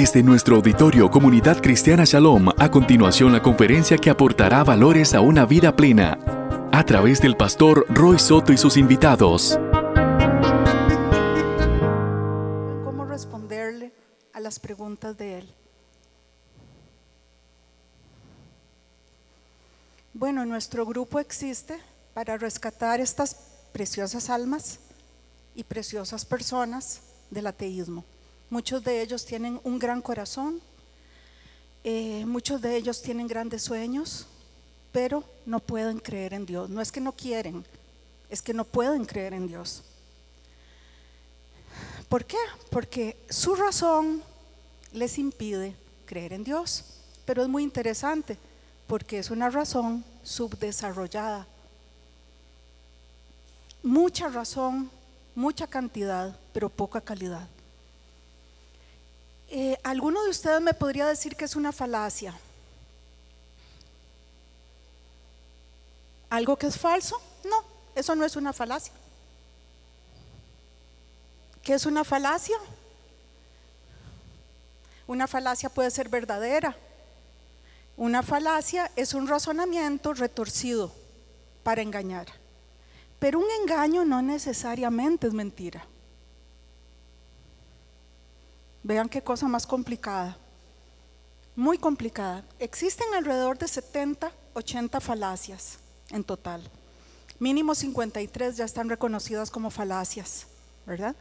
Desde nuestro auditorio Comunidad Cristiana Shalom, a continuación la conferencia que aportará valores a una vida plena, a través del pastor Roy Soto y sus invitados. ¿Cómo responderle a las preguntas de él? Bueno, nuestro grupo existe para rescatar estas preciosas almas y preciosas personas del ateísmo. Muchos de ellos tienen un gran corazón, eh, muchos de ellos tienen grandes sueños, pero no pueden creer en Dios. No es que no quieren, es que no pueden creer en Dios. ¿Por qué? Porque su razón les impide creer en Dios. Pero es muy interesante, porque es una razón subdesarrollada. Mucha razón, mucha cantidad, pero poca calidad. Eh, ¿Alguno de ustedes me podría decir que es una falacia? ¿Algo que es falso? No, eso no es una falacia. ¿Qué es una falacia? Una falacia puede ser verdadera. Una falacia es un razonamiento retorcido para engañar. Pero un engaño no necesariamente es mentira. Vean qué cosa más complicada. Muy complicada. Existen alrededor de 70, 80 falacias en total. Mínimo 53 ya están reconocidas como falacias, ¿verdad?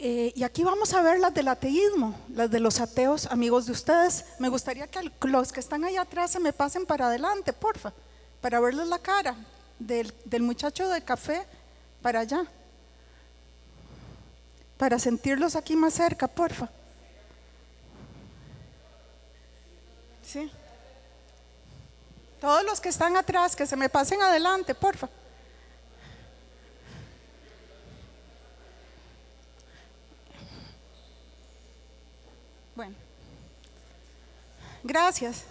Eh, y aquí vamos a ver las del ateísmo, las de los ateos, amigos de ustedes. Me gustaría que los que están allá atrás se me pasen para adelante, porfa, para verles la cara del, del muchacho de café para allá para sentirlos aquí más cerca, porfa. Sí. Todos los que están atrás, que se me pasen adelante, porfa. Bueno. Gracias.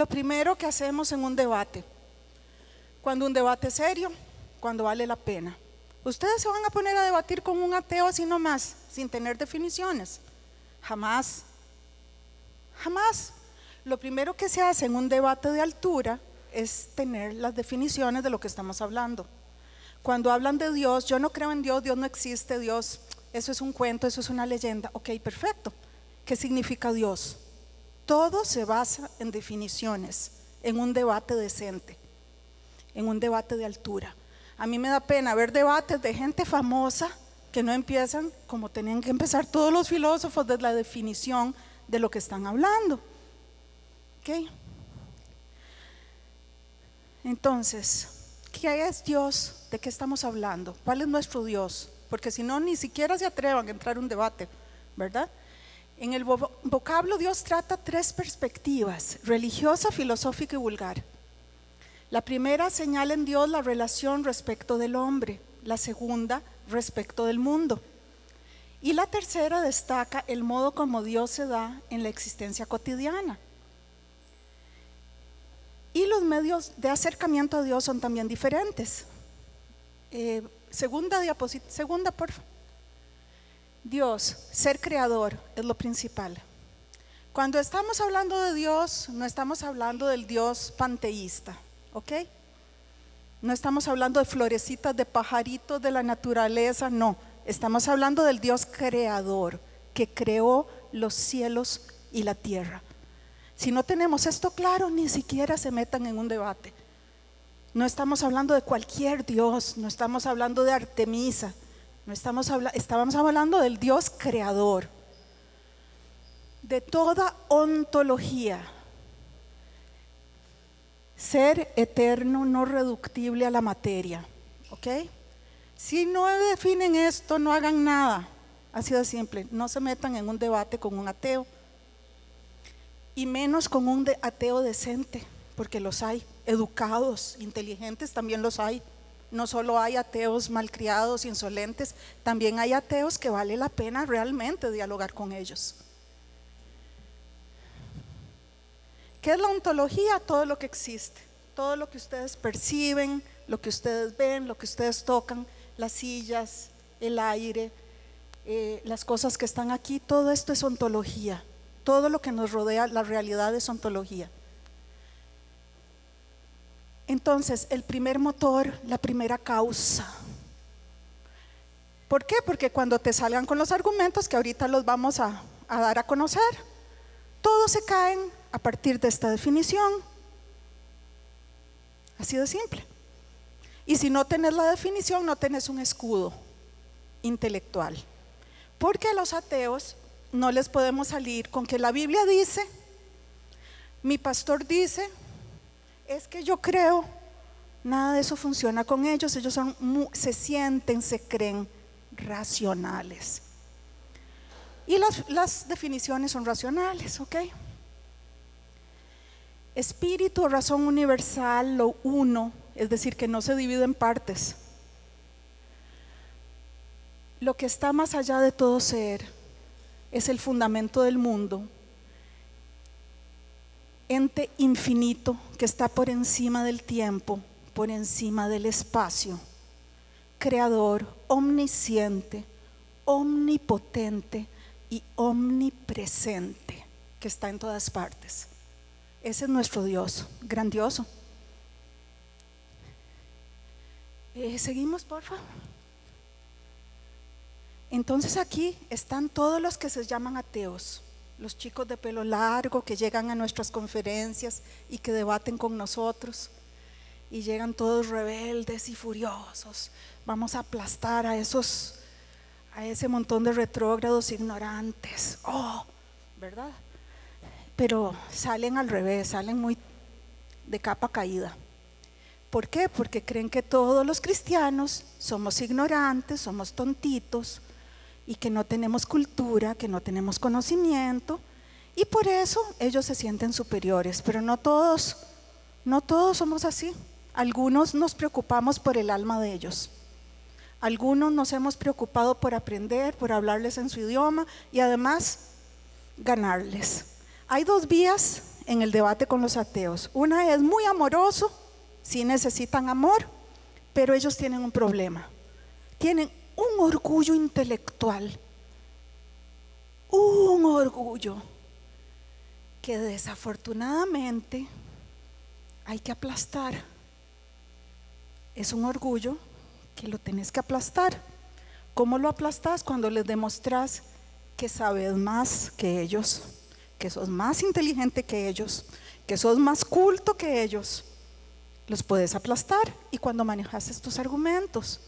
Lo primero que hacemos en un debate, cuando un debate es serio, cuando vale la pena. Ustedes se van a poner a debatir con un ateo así nomás, sin tener definiciones. Jamás. Jamás. Lo primero que se hace en un debate de altura es tener las definiciones de lo que estamos hablando. Cuando hablan de Dios, yo no creo en Dios, Dios no existe, Dios, eso es un cuento, eso es una leyenda. Ok, perfecto. ¿Qué significa Dios? Todo se basa en definiciones, en un debate decente, en un debate de altura. A mí me da pena ver debates de gente famosa que no empiezan como tenían que empezar todos los filósofos de la definición de lo que están hablando. Entonces, ¿qué es Dios? ¿De qué estamos hablando? ¿Cuál es nuestro Dios? Porque si no, ni siquiera se atrevan a entrar a un debate, ¿verdad? En el vocablo Dios trata tres perspectivas, religiosa, filosófica y vulgar. La primera señala en Dios la relación respecto del hombre, la segunda respecto del mundo. Y la tercera destaca el modo como Dios se da en la existencia cotidiana. Y los medios de acercamiento a Dios son también diferentes. Eh, segunda diapositiva, segunda por favor. Dios, ser creador, es lo principal. Cuando estamos hablando de Dios, no estamos hablando del Dios panteísta, ¿ok? No estamos hablando de florecitas, de pajaritos, de la naturaleza, no. Estamos hablando del Dios creador, que creó los cielos y la tierra. Si no tenemos esto claro, ni siquiera se metan en un debate. No estamos hablando de cualquier Dios, no estamos hablando de Artemisa, no estamos estábamos hablando del Dios creador, de toda ontología. Ser eterno, no reductible a la materia. ¿Ok? Si no definen esto, no hagan nada. Así de simple. No se metan en un debate con un ateo. Y menos con un ateo decente, porque los hay. Educados, inteligentes, también los hay. No solo hay ateos malcriados, insolentes, también hay ateos que vale la pena realmente dialogar con ellos. ¿Qué es la ontología? Todo lo que existe, todo lo que ustedes perciben, lo que ustedes ven, lo que ustedes tocan, las sillas, el aire, eh, las cosas que están aquí, todo esto es ontología. Todo lo que nos rodea, la realidad es ontología. Entonces, el primer motor, la primera causa. ¿Por qué? Porque cuando te salgan con los argumentos que ahorita los vamos a, dar a conocer, todos se caen a partir de esta definición. Así de simple. Y si no tenés la definición, no tenés un escudo intelectual. Porque a los ateos no les podemos salir con que la Biblia dice, mi pastor dice, es que yo creo, nada de eso funciona con ellos, ellos se sienten, se creen racionales. Y las, las definiciones son racionales, ¿ok? Espíritu, razón universal, lo uno, es decir, que no se divide en partes. Lo que está más allá de todo ser es el fundamento del mundo, ente infinito que está por encima del tiempo, por encima del espacio, creador, omnisciente, omnipotente y omnipresente, que está en todas partes. Ese es nuestro Dios, grandioso. Eh, seguimos, por favor. Entonces aquí están todos los que se llaman ateos, los chicos de pelo largo que llegan a nuestras conferencias y que debaten con nosotros y llegan todos rebeldes y furiosos. Vamos a aplastar a esos a ese montón de retrógrados ignorantes. Oh, ¿verdad? Pero salen al revés, salen muy de capa caída. ¿Por qué? Porque creen que todos los cristianos somos ignorantes, somos tontitos y que no tenemos cultura, que no tenemos conocimiento y por eso ellos se sienten superiores, pero no todos, no todos somos así. Algunos nos preocupamos por el alma de ellos. Algunos nos hemos preocupado por aprender, por hablarles en su idioma y además ganarles. Hay dos vías en el debate con los ateos. Una es muy amoroso, si necesitan amor, pero ellos tienen un problema. Tienen un orgullo intelectual, un orgullo que desafortunadamente hay que aplastar. Es un orgullo que lo tenés que aplastar. ¿Cómo lo aplastas? Cuando les demostras que sabes más que ellos, que sos más inteligente que ellos, que sos más culto que ellos. Los puedes aplastar y cuando manejas estos argumentos,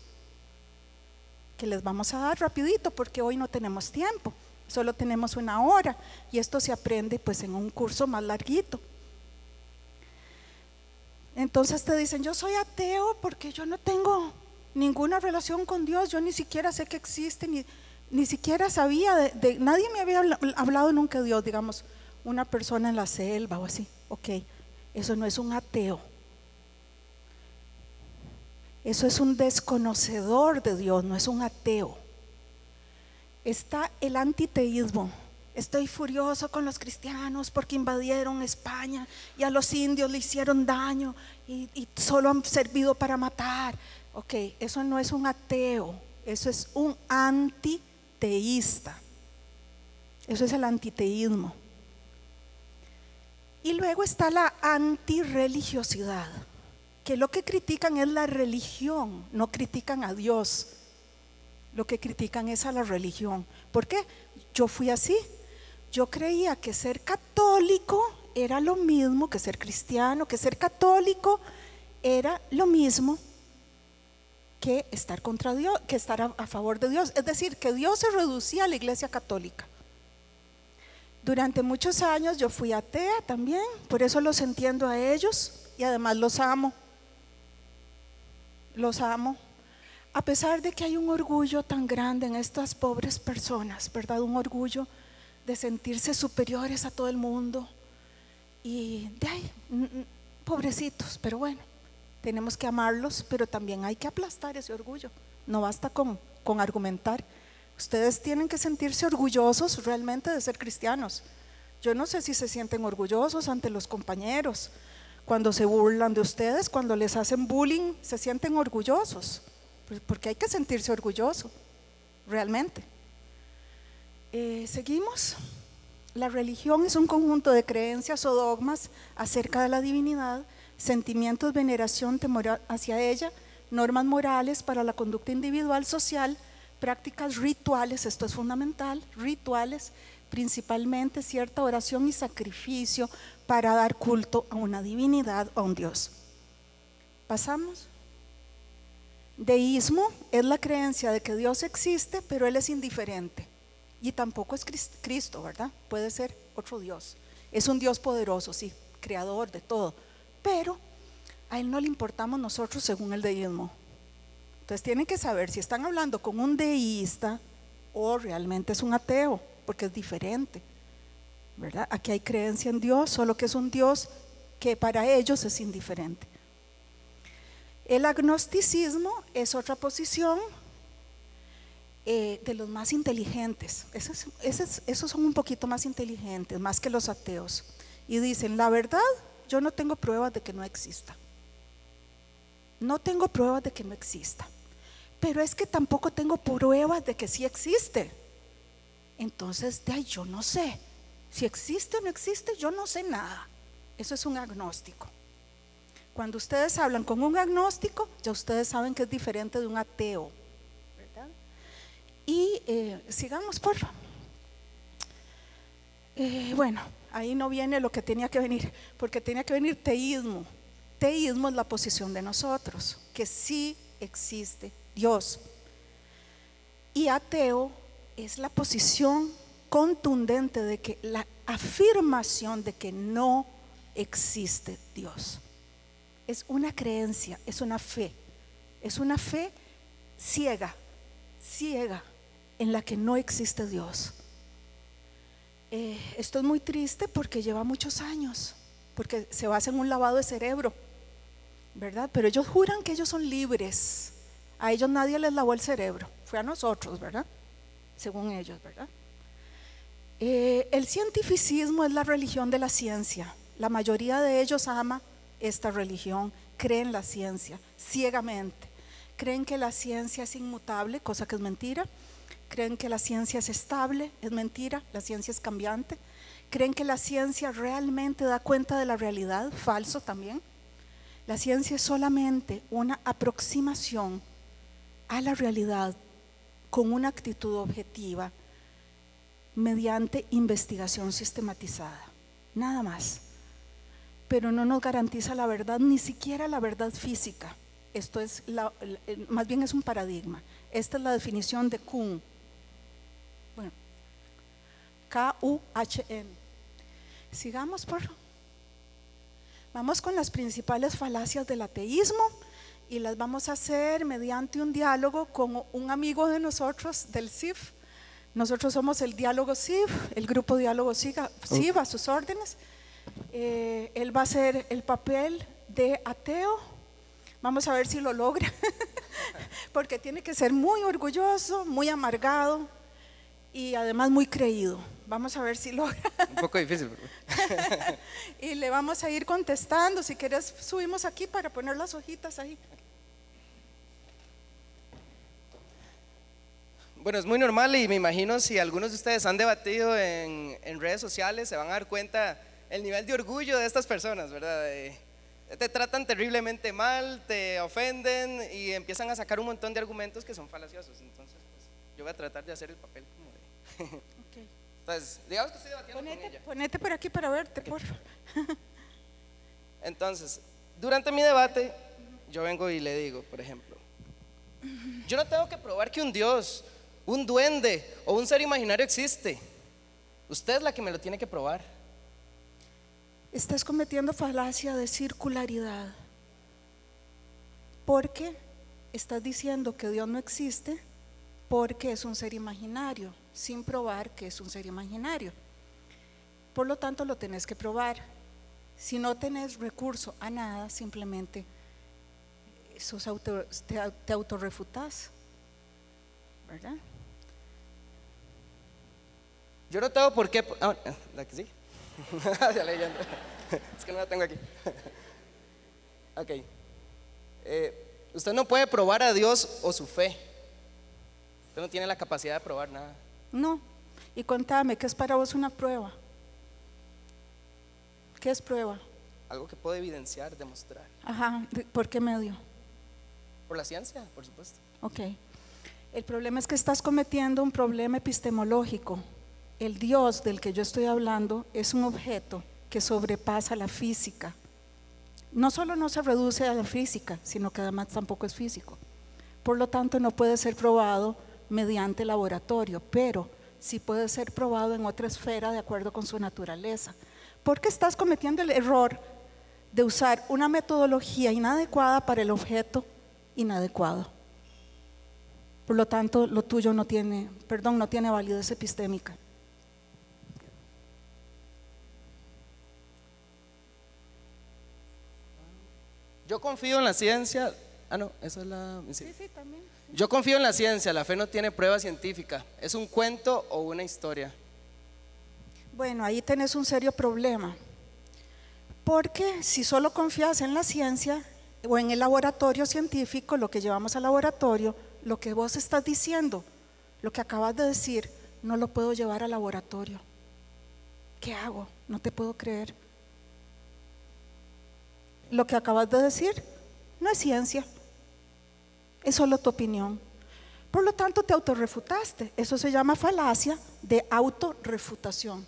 que les vamos a dar rapidito porque hoy no tenemos tiempo, solo tenemos una hora y esto se aprende pues en un curso más larguito. Entonces te dicen, yo soy ateo porque yo no tengo ninguna relación con Dios, yo ni siquiera sé que existe, ni, ni siquiera sabía, de, nadie me había hablado nunca de Dios, digamos, una persona en la selva o así. Ok, eso no es un ateo. Eso es un desconocedor de Dios, no es un ateo. Está el antiteísmo. Estoy furioso con los cristianos porque invadieron España y a los indios le hicieron daño y, solo han servido para matar. Ok, eso no es un ateo, eso es un antiteísta. Eso es el antiteísmo. Y luego está la antirreligiosidad, que lo que critican es la religión, no critican a Dios. Lo que critican es a la religión. ¿Por qué? Yo fui así. Yo creía que ser católico era lo mismo que ser cristiano, que ser católico era lo mismo que estar contra Dios, que estar a, favor de Dios. Es decir, que Dios se reducía a la iglesia católica. Durante muchos años yo fui atea también, por eso los entiendo a ellos y además los amo. Los amo. A pesar de que hay un orgullo tan grande en estas pobres personas, ¿verdad? Un orgullo de sentirse superiores a todo el mundo. Y de ahí, pobrecitos, pero bueno. Tenemos que amarlos, pero también hay que aplastar ese orgullo. No basta con, argumentar. Ustedes tienen que sentirse orgullosos realmente de ser cristianos. Yo no sé si se sienten orgullosos ante los compañeros, cuando se burlan de ustedes, cuando les hacen bullying, se sienten orgullosos, pues, porque hay que sentirse orgulloso, realmente. Eh, Seguimos. La religión es un conjunto de creencias o dogmas acerca de la divinidad, sentimientos, veneración, temor hacia ella, normas morales para la conducta individual, social, prácticas rituales, esto es fundamental, rituales, principalmente cierta oración y sacrificio para dar culto a una divinidad o a un Dios. ¿Pasamos? Deísmo es la creencia de que Dios existe, pero Él es indiferente. Y tampoco es Cristo, ¿verdad? Puede ser otro Dios. Es un Dios poderoso, sí, creador de todo. Pero a Él no le importamos nosotros según el deísmo. Entonces tienen que saber si están hablando con un deísta o realmente es un ateo, porque es diferente. ¿Verdad? Aquí hay creencia en Dios, solo que es un Dios que para ellos es indiferente. El agnosticismo es otra posición eh, de los más inteligentes. Esos, esos, son un poquito más inteligentes, más que los ateos. Y dicen, la verdad, yo no tengo pruebas de que no exista. No tengo pruebas de que no exista. Pero es que tampoco tengo pruebas de que sí existe. Entonces, de ahí yo no sé. Si existe o no existe, yo no sé nada. Eso es un agnóstico. Cuando ustedes hablan con un agnóstico, ya ustedes saben que es diferente de un ateo. Y eh, sigamos, por eh, bueno, ahí no viene lo que tenía que venir, porque tenía que venir teísmo. Teísmo es la posición de nosotros, que sí existe Dios. Y ateo es la posición contundente de que la afirmación de que no existe Dios. Es una creencia, es una fe, es una fe ciega, ciega en la que no existe Dios. Eh, esto es muy triste porque lleva muchos años, porque se basa en un lavado de cerebro, ¿verdad? Pero ellos juran que ellos son libres. A ellos nadie les lavó el cerebro, fue a nosotros, ¿verdad? Según ellos, ¿verdad? Eh, el cientificismo es la religión de la ciencia. La mayoría de ellos ama esta religión, creen la ciencia ciegamente. Creen que la ciencia es inmutable, cosa que es mentira creen que la ciencia es estable, es mentira, la ciencia es cambiante, creen que la ciencia realmente da cuenta de la realidad, falso también. La ciencia es solamente una aproximación a la realidad con una actitud objetiva mediante investigación sistematizada, nada más. Pero no nos garantiza la verdad, ni siquiera la verdad física. Esto es, más bien es un paradigma. Esta es la definición de Kuhn K-U-H-N. Sigamos, por Vamos con las principales falacias del ateísmo y las vamos a hacer mediante un diálogo con un amigo de nosotros del CIF. Nosotros somos el diálogo CIF, el grupo diálogo CIF a sus órdenes. Eh, él va a hacer el papel de ateo. Vamos a ver si lo logra, porque tiene que ser muy orgulloso, muy amargado y además muy creído. Vamos a ver si logra. Un poco difícil. y le vamos a ir contestando. Si quieres, subimos aquí para poner las hojitas ahí. Bueno, es muy normal y me imagino si algunos de ustedes han debatido en, redes sociales, se van a dar cuenta el nivel de orgullo de estas personas, ¿verdad? te tratan terriblemente mal, te ofenden y empiezan a sacar un montón de argumentos que son falaciosos. Entonces, pues, yo voy a tratar de hacer el papel como de... Entonces, digamos que estoy debatiendo ponete, con ella. Ponete por aquí para verte, por Entonces, durante mi debate, yo vengo y le digo, por ejemplo, yo no tengo que probar que un Dios, un duende o un ser imaginario existe. Usted es la que me lo tiene que probar. Estás cometiendo falacia de circularidad. Porque estás diciendo que Dios no existe porque es un ser imaginario sin probar que es un ser imaginario. Por lo tanto, lo tenés que probar. Si no tenés recurso a nada, simplemente te, te autorrefutás. ¿Verdad? Yo no tengo por qué. Ah, sí. Ya leyendo. Es que no la tengo aquí. Ok. Eh, usted no puede probar a Dios o su fe. Usted no tiene la capacidad de probar nada. No. Y contame, ¿qué es para vos una prueba? ¿Qué es prueba? Algo que puede evidenciar, demostrar. Ajá, ¿de- ¿por qué medio? Por la ciencia, por supuesto. Ok. El problema es que estás cometiendo un problema epistemológico. El Dios del que yo estoy hablando es un objeto que sobrepasa la física. No solo no se reduce a la física, sino que además tampoco es físico. Por lo tanto, no puede ser probado mediante laboratorio, pero sí puede ser probado en otra esfera de acuerdo con su naturaleza. Porque estás cometiendo el error de usar una metodología inadecuada para el objeto inadecuado. Por lo tanto, lo tuyo no tiene, perdón, no tiene validez epistémica. Yo confío en la ciencia. Ah, no, esa es la. sí. sí, también. Yo confío en la ciencia. La fe no tiene prueba científica. Es un cuento o una historia. Bueno, ahí tenés un serio problema. Porque si solo confías en la ciencia o en el laboratorio científico, lo que llevamos al laboratorio, lo que vos estás diciendo, lo que acabas de decir, no lo puedo llevar al laboratorio. ¿Qué hago? No te puedo creer. Lo que acabas de decir no es ciencia, es solo tu opinión. Por lo tanto, te autorrefutaste. Eso se llama falacia de autorrefutación.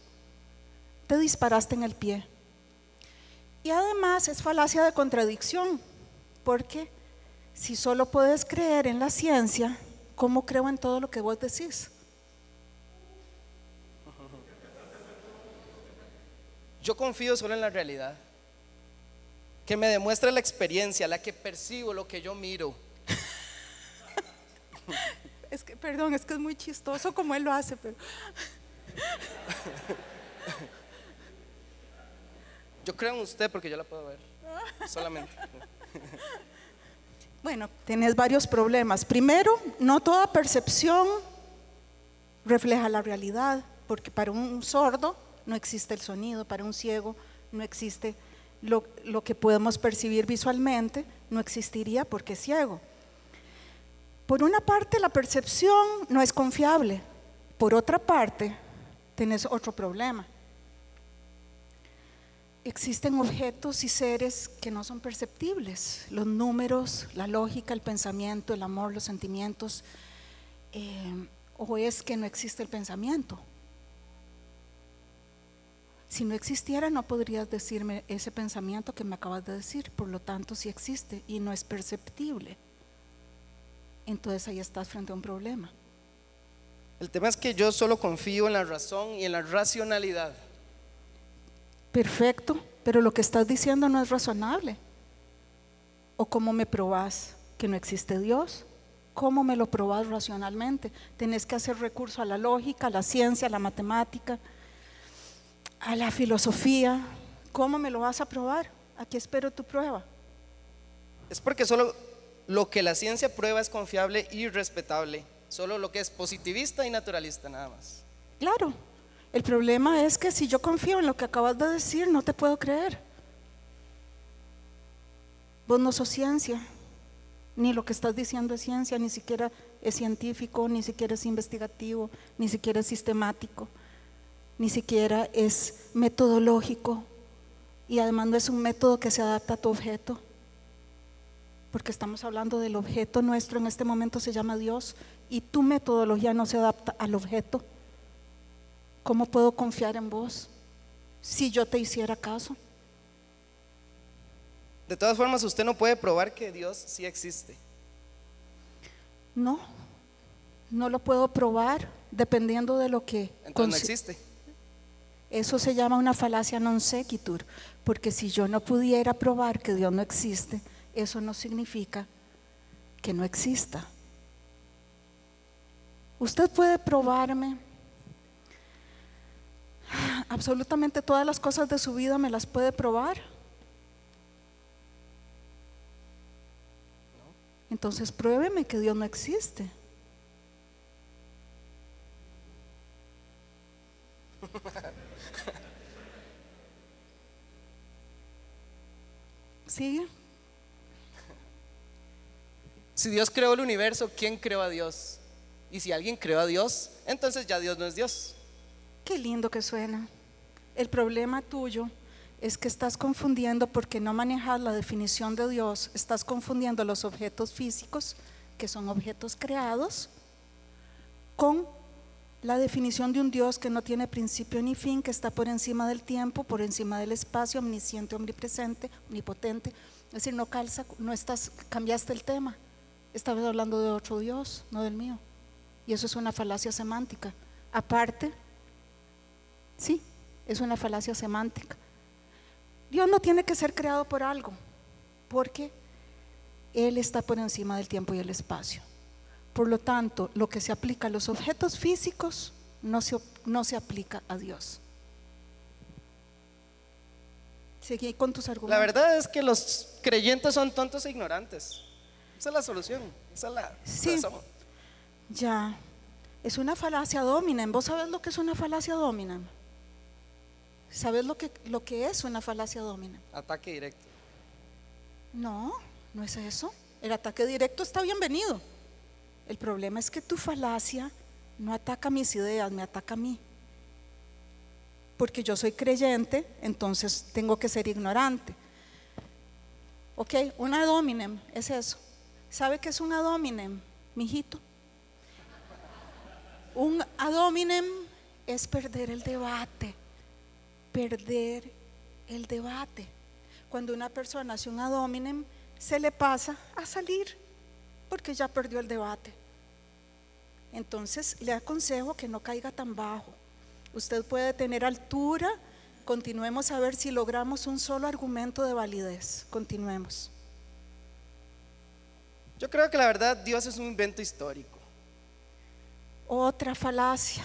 Te disparaste en el pie. Y además es falacia de contradicción, porque si solo puedes creer en la ciencia, ¿cómo creo en todo lo que vos decís? Yo confío solo en la realidad. Que me demuestre la experiencia, la que percibo, lo que yo miro. Es que, perdón, es que es muy chistoso como él lo hace, pero Yo creo en usted porque yo la puedo ver. Solamente. Bueno, tenés varios problemas. Primero, no toda percepción refleja la realidad, porque para un sordo no existe el sonido, para un ciego no existe lo, que podemos percibir visualmente, no existiría porque es ciego. Por una parte, la percepción no es confiable. Por otra parte, tenés otro problema. Existen objetos y seres que no son perceptibles. Los números, la lógica, el pensamiento, el amor, los sentimientos. eh, o es que no existe el pensamiento. Si no existiera, no podrías decirme ese pensamiento que me acabas de decir. Por lo tanto, sí existe y no es perceptible. Entonces ahí estás frente a un problema. El tema es que yo solo confío en la razón y en la racionalidad. Perfecto, pero lo que estás diciendo no es razonable. ¿O cómo me probás que no existe Dios? ¿Cómo me lo probás racionalmente? Tenés que hacer recurso a la lógica, a la ciencia, a la matemática, a la filosofía. ¿Cómo me lo vas a probar? Aquí espero tu prueba. Es porque solo lo que la ciencia prueba es confiable y respetable. Solo lo que es positivista y naturalista, nada más. Claro, el problema es que si yo confío en lo que acabas de decir, no te puedo creer. Vos no sos ciencia, ni lo que estás diciendo es ciencia, ni siquiera es científico, ni siquiera es investigativo, ni siquiera es sistemático, ni siquiera es metodológico, y además no es un método que se adapta a tu objeto, porque estamos hablando del objeto nuestro en este momento se llama Dios, y tu metodología no se adapta al objeto. ¿Cómo puedo confiar en vos si yo te hiciera caso? De todas formas, usted no puede probar que Dios sí existe. No, no lo puedo probar dependiendo de lo que... Entonces no existe. Eso se llama una falacia non sequitur, porque si yo no pudiera probar que Dios no existe, eso no significa que no exista. Usted puede probarme absolutamente todas las cosas de su vida, me las puede probar. Entonces pruébeme que Dios no existe. ¿Sigue? Si Dios creó el universo, ¿quién creó a Dios? Y si alguien creó a Dios, entonces ya Dios no es Dios. Qué lindo que suena. El problema tuyo es que estás confundiendo porque no manejas la definición de Dios, estás confundiendo los objetos físicos, que son objetos creados, con la definición de un Dios que no tiene principio ni fin, que está por encima del tiempo, por encima del espacio, omnisciente, omnipresente, omnipotente. Es decir, no calza, no estás, cambiaste el tema. Estabas hablando de otro Dios, no del mío. Y eso es una falacia semántica. Aparte, sí, es una falacia semántica. Dios no tiene que ser creado por algo, porque Él está por encima del tiempo y el espacio. Por lo tanto, lo que se aplica a los objetos físicos no se, no se aplica a Dios. Seguí con tus argumentos. La verdad es que los creyentes son tontos e ignorantes. Esa es la solución. Esa es la Sí. razón. Ya, es una falacia dominem. ¿Vos sabés lo que es una falacia dominem? ¿Sabes lo que, lo que es una falacia dominem? Ataque directo. No, no es eso. El ataque directo está bienvenido. El problema es que tu falacia no ataca mis ideas, me ataca a mí. Porque yo soy creyente, entonces tengo que ser ignorante. Ok, un ad hominem es eso. ¿Sabe qué es un ad hominem, mijito? Un ad hominem es perder el debate, perder el debate. Cuando una persona hace un ad hominem, se le pasa a salir porque ya perdió el debate. Entonces le aconsejo que no caiga tan bajo. Usted puede tener altura. Continuemos a ver si logramos un solo argumento de validez. Continuemos. Yo creo que la verdad Dios es un invento histórico. Otra falacia.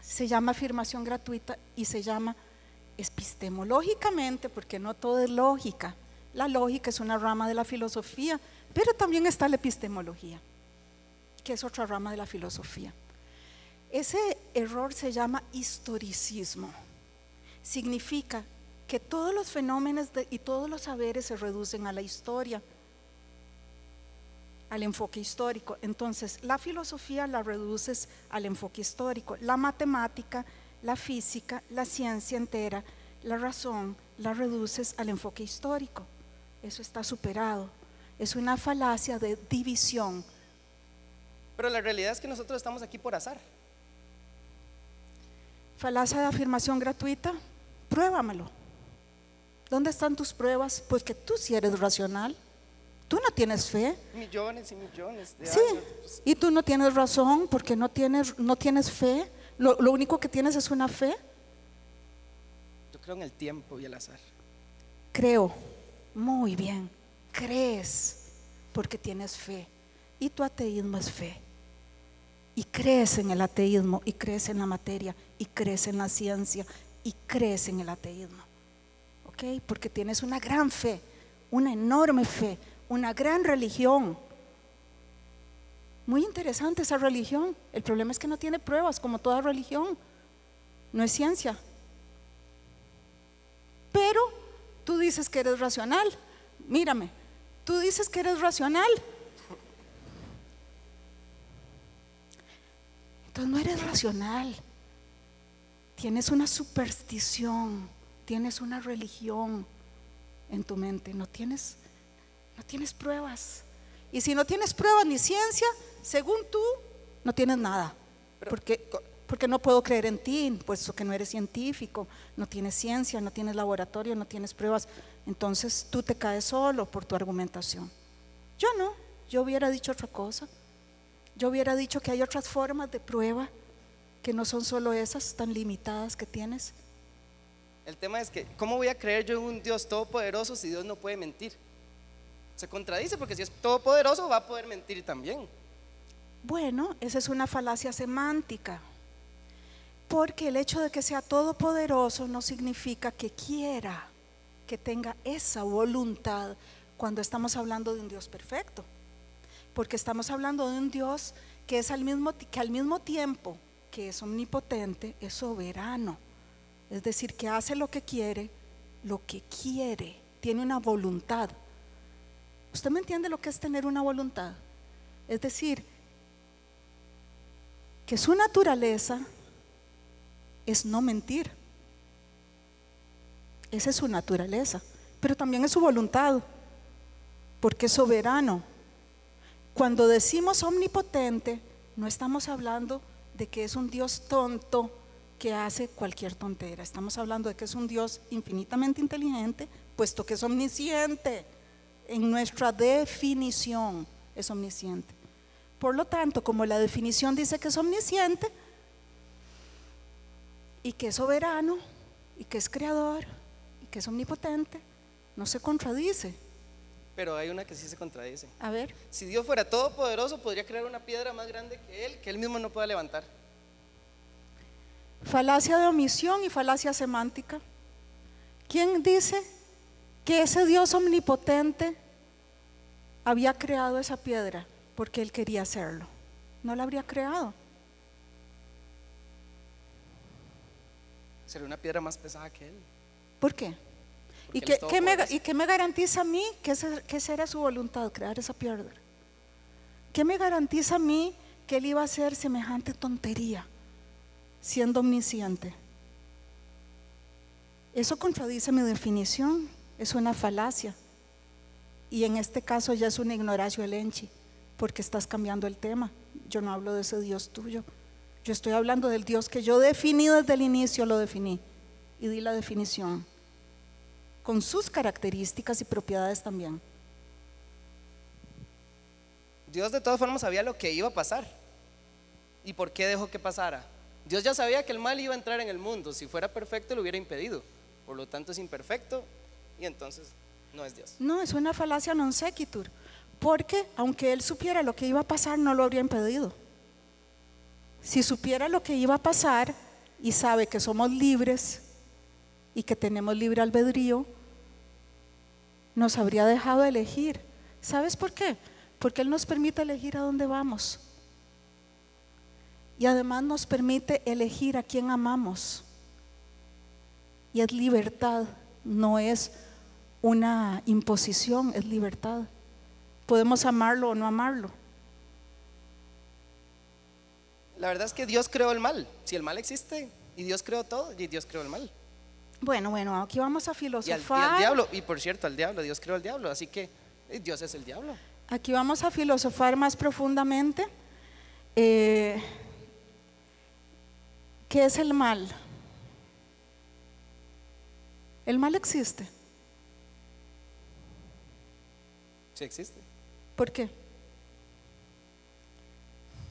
Se llama afirmación gratuita y se llama epistemológicamente, porque no todo es lógica. La lógica es una rama de la filosofía, pero también está la epistemología, que es otra rama de la filosofía. Ese error se llama historicismo. Significa que todos los fenómenos y todos los saberes se reducen a la historia, al enfoque histórico. Entonces, la filosofía la reduces al enfoque histórico, la matemática, la física, la ciencia entera, la razón, la reduces al enfoque histórico. Eso está superado. Es una falacia de división. Pero la realidad es que nosotros estamos aquí por azar. Falacia de afirmación gratuita, pruébamelo. ¿Dónde están tus pruebas? Pues que tú sí eres racional. Tú no tienes fe. Millones y millones de Sí, años. y tú no tienes razón porque no tienes, no tienes fe. Lo, lo único que tienes es una fe. yo creo en el tiempo y el azar. Creo, muy bien, crees porque tienes fe. Y tu ateísmo es fe. Y crees en el ateísmo, y crees en la materia, y crees en la ciencia, y crees en el ateísmo. ¿Ok? Porque tienes una gran fe, una enorme fe, una gran religión. Muy interesante esa religión. El problema es que no tiene pruebas, como toda religión. No es ciencia. Pero tú dices que eres racional. Mírame, tú dices que eres racional. Entonces no eres racional. Tienes una superstición, tienes una religión en tu mente, no tienes no tienes pruebas. Y si no tienes pruebas ni ciencia, según tú, no tienes nada. Pero, Porque, porque no puedo creer en ti, puesto que no eres científico, no tienes ciencia, no tienes laboratorio, no tienes pruebas. Entonces tú te caes solo por tu argumentación. Yo no, yo hubiera dicho otra cosa. Yo hubiera dicho que hay otras formas de prueba que no son solo esas tan limitadas que tienes. El tema es que, ¿cómo voy a creer yo en un Dios todopoderoso si Dios no puede mentir? Se contradice porque si es todopoderoso va a poder mentir también. Bueno, esa es una falacia semántica. Porque el hecho de que sea todopoderoso no significa que quiera, que tenga esa voluntad cuando estamos hablando de un Dios perfecto. Porque estamos hablando de un Dios que es al mismo que al mismo tiempo que es omnipotente, es soberano. Es decir, que hace lo que quiere, lo que quiere, tiene una voluntad. ¿Usted me entiende lo que es tener una voluntad? Es decir, que su naturaleza es no mentir. Esa es su naturaleza, pero también es su voluntad, porque es soberano. Cuando decimos omnipotente, no estamos hablando de que es un Dios tonto que hace cualquier tontera. Estamos hablando de que es un Dios infinitamente inteligente, puesto que es omnisciente. En nuestra definición es omnisciente. Por lo tanto, como la definición dice que es omnisciente y que es soberano y que es creador y que es omnipotente, no se contradice. Pero hay una que sí se contradice. A ver, Si Dios fuera todopoderoso, podría crear una piedra más grande que Él, que Él mismo no pueda levantar. falacia de omisión y falacia semántica. ¿Quién dice que ese Dios omnipotente había creado esa piedra porque él quería hacerlo? No la habría creado. Sería una piedra más pesada que Él. ¿Por qué? ¿Y qué, me, todopoderoso. y qué me garantiza a mí que, que esa era su voluntad, crear esa piedra? ¿Qué me garantiza a mí que él iba a hacer semejante tontería siendo omnisciente? Eso contradice mi definición, es una falacia. Y en este caso ya es una ignoracio elenchi, porque estás cambiando el tema. Yo no hablo de ese Dios tuyo. Yo estoy hablando del Dios que yo definí desde el inicio, lo definí. Y di la definición, con sus características y propiedades también. Dios de todas formas sabía lo que iba a pasar. ¿Y por qué dejó que pasara? Dios ya sabía que el mal iba a entrar en el mundo. Si fuera perfecto, lo hubiera impedido. Por lo tanto, es imperfecto y entonces no es Dios. No, es una falacia non sequitur, porque aunque él supiera lo que iba a pasar, no lo habría impedido. Si supiera lo que iba a pasar y sabe que somos libres y que tenemos libre albedrío, nos habría dejado elegir. ¿Sabes por qué? Porque Él nos permite elegir a dónde vamos. Y además nos permite elegir a quién amamos. Y es libertad, no es una imposición, es libertad. Podemos amarlo o no amarlo. La verdad es que Dios creó el mal. Si el mal existe y Dios creó todo, y Dios creó el mal. Bueno, bueno, aquí vamos a Y al, y al filosofar. diablo, y por cierto, al diablo, Dios creó al diablo. Así que eh, Dios es el diablo. Aquí vamos a filosofar más profundamente. Eh, ¿Qué es el mal? El mal existe. Sí existe, ¿Por qué?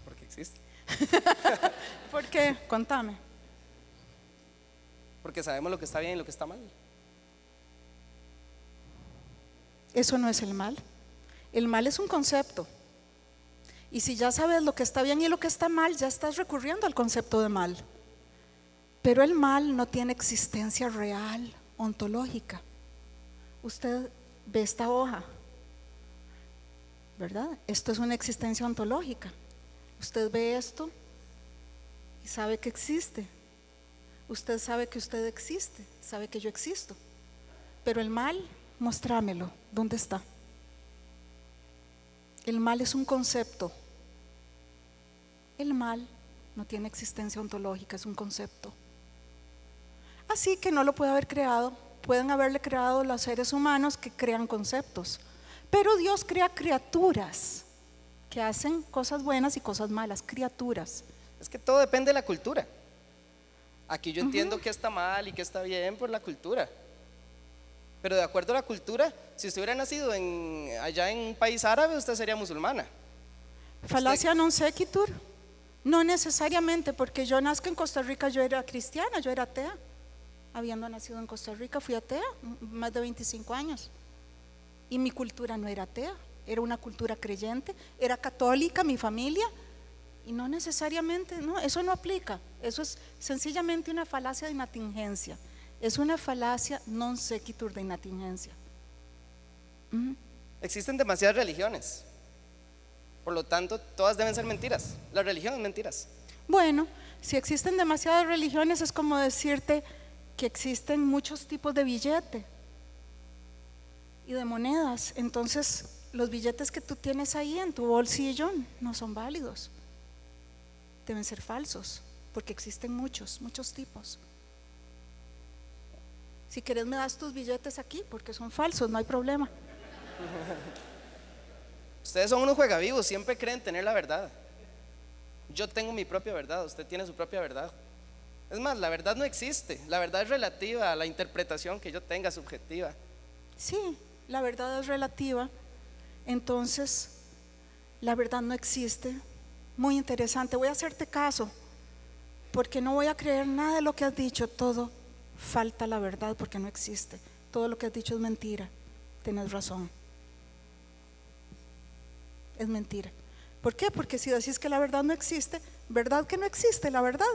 porque existe. ¿Por qué? Contame. Porque sabemos lo que está bien y lo que está mal. Eso no es el mal. El mal es un concepto. Y si ya sabes lo que está bien y lo que está mal, ya estás recurriendo al concepto de mal. Pero el mal no tiene existencia real, ontológica. Usted ve esta hoja, ¿verdad? Esto es una existencia ontológica. Usted ve esto y sabe que existe. Usted sabe que usted existe, sabe que yo existo. Pero el mal, mostrámelo, ¿dónde está? El mal es un concepto. El mal no tiene existencia ontológica, es un concepto. Así que no lo puede haber creado, pueden haberle creado los seres humanos que crean conceptos. Pero Dios crea criaturas que hacen cosas buenas y cosas malas, criaturas. Es que todo depende de la cultura. Aquí yo entiendo que está mal y que está bien por la cultura. Pero de acuerdo a la cultura, si usted hubiera nacido en, allá en un país árabe, usted sería musulmana. Falacia non sequitur. No necesariamente, porque yo nazco en Costa Rica, yo era cristiana, yo era atea. Habiendo nacido en Costa Rica, fui atea, más de 25 años. Y mi cultura no era atea, era una cultura creyente, era católica mi familia. Y no necesariamente, no, eso no aplica. Eso es sencillamente una falacia de inatingencia. Es una falacia non sequitur de inatingencia. Existen demasiadas religiones. Por lo tanto, todas deben ser mentiras. La religión es mentiras. Bueno, si existen demasiadas religiones es como decirte que existen muchos tipos de billete. y de monedas. Entonces, los billetes que tú tienes ahí en tu bolsillo no son válidos. Deben ser falsos, porque existen muchos, muchos tipos. Si quieres me das tus billetes aquí, porque son falsos, no hay problema. Ustedes son unos juegavivos, siempre creen tener la verdad. Yo tengo mi propia verdad, usted tiene su propia verdad. Es más, la verdad no existe, la verdad es relativa a la interpretación que yo tenga subjetiva. Sí, la verdad es relativa, entonces la verdad no existe. Muy interesante, voy a hacerte caso, porque no voy a creer nada de lo que has dicho, todo falta la verdad porque no existe. Todo lo que has dicho es mentira, tienes razón. Es mentira. ¿Por qué? Porque si decís que la verdad no existe, ¿verdad que no existe la verdad?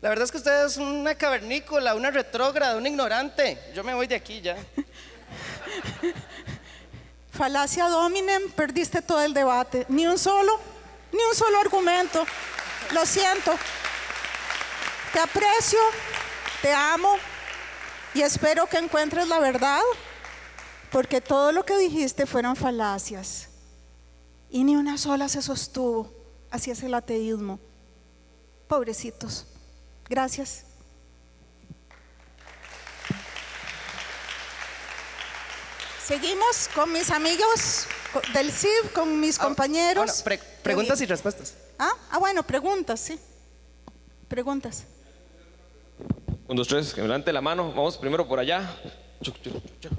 La verdad es que usted es una cavernícola, una retrógrada, una ignorante. Yo me voy de aquí ya. Falacia dominem, perdiste todo el debate. Ni un solo, ni un solo argumento. Lo siento. Te aprecio, te amo y espero que encuentres la verdad, porque todo lo que dijiste fueron falacias y ni una sola se sostuvo. Así es el ateísmo. Pobrecitos. Gracias. Seguimos con mis amigos del CIV, con mis Ah, compañeros. bueno, pre- preguntas y respuestas. ¿Ah? ah, bueno, preguntas, sí. Preguntas. Un, dos, tres, que me levante la mano. Vamos primero por allá. Chuc, chuc, chuc, chuc.